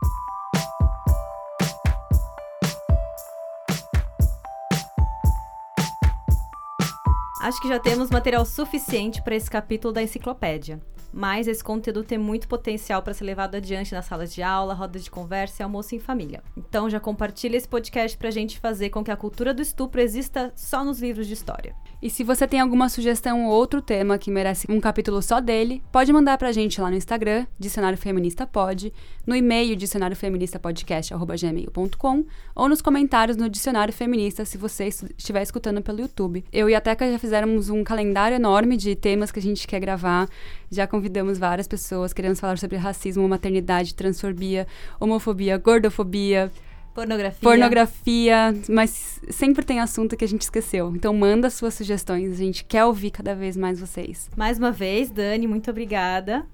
Acho que já temos material suficiente para esse capítulo da enciclopédia. Mas esse conteúdo tem muito potencial para ser levado adiante nas salas de aula, rodas de conversa e almoço em família. Então já compartilha esse podcast para a gente fazer com que a cultura do estupro exista só nos livros de história. E se você tem alguma sugestão ou outro tema que merece um capítulo só dele, pode mandar pra gente lá no Instagram, Dicionário Feminista Pod, no e-mail dicionariofeministapodcast.gmail.com ou nos comentários no Dicionário Feminista se você es- estiver escutando pelo YouTube. Eu e a Teca já fizemos um calendário enorme de temas que a gente quer gravar. Já convidamos várias pessoas, queremos falar sobre racismo, maternidade, transfobia, homofobia, gordofobia, Pornografia. pornografia, mas sempre tem assunto que a gente esqueceu. Então manda suas sugestões, a gente quer ouvir cada vez mais vocês. Mais uma vez, Dani, muito obrigada.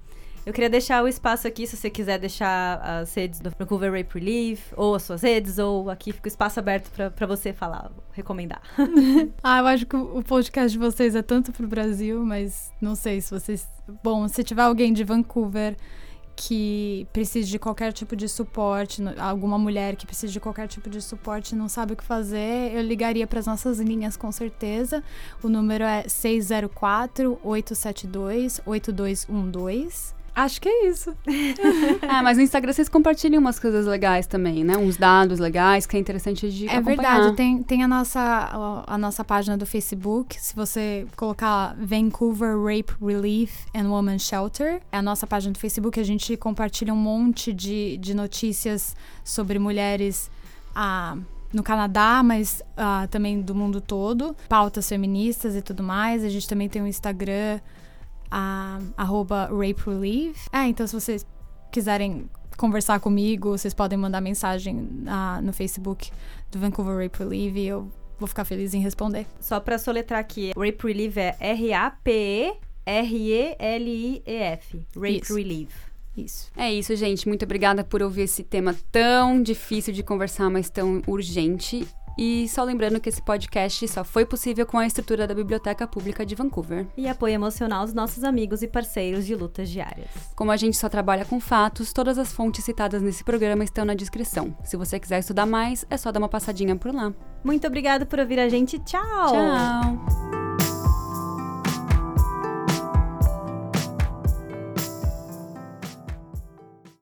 Eu queria deixar o espaço aqui, se você quiser deixar as redes do Vancouver Rape Relief, ou as suas redes, ou aqui fica o espaço aberto para você falar, recomendar. Ah, eu acho que o podcast de vocês é tanto pro Brasil, mas não sei se vocês. Bom, se tiver alguém de Vancouver que precise de qualquer tipo de suporte, alguma mulher que precise de qualquer tipo de suporte e não sabe o que fazer, eu ligaria para as nossas linhas com certeza. O número é 604 872 8212. Acho que é isso. é, mas no Instagram vocês compartilham umas coisas legais também, né? Uns dados legais que é interessante de É acompanhar. verdade, tem, tem a, nossa, a, a, nossa página do Facebook. Se você colocar Vancouver Rape Relief and Woman Shelter, é a nossa página do Facebook. A gente compartilha um monte de, de notícias sobre mulheres. Ah, no Canadá, mas uh, também do mundo todo, pautas feministas e tudo mais. A gente também tem um Instagram a, arroba Rape Relief. Ah, então se vocês quiserem conversar comigo, vocês podem mandar mensagem uh, no Facebook do Vancouver Rape Relief e eu vou ficar feliz em responder. Só para soletrar aqui, Rape Relief é R-A-P-E-R-E-L-I-E-F. Rape Isso. Relief. Isso. É isso, gente. Muito obrigada por ouvir esse tema tão difícil de conversar, mas tão urgente. E só lembrando que esse podcast só foi possível com a estrutura da Biblioteca Pública de Vancouver. E apoio emocional dos nossos amigos e parceiros de lutas diárias. Como a gente só trabalha com fatos, todas as fontes citadas nesse programa estão na descrição. Se você quiser estudar mais, é só dar uma passadinha por lá. Muito obrigada por ouvir a gente. Tchau! Tchau!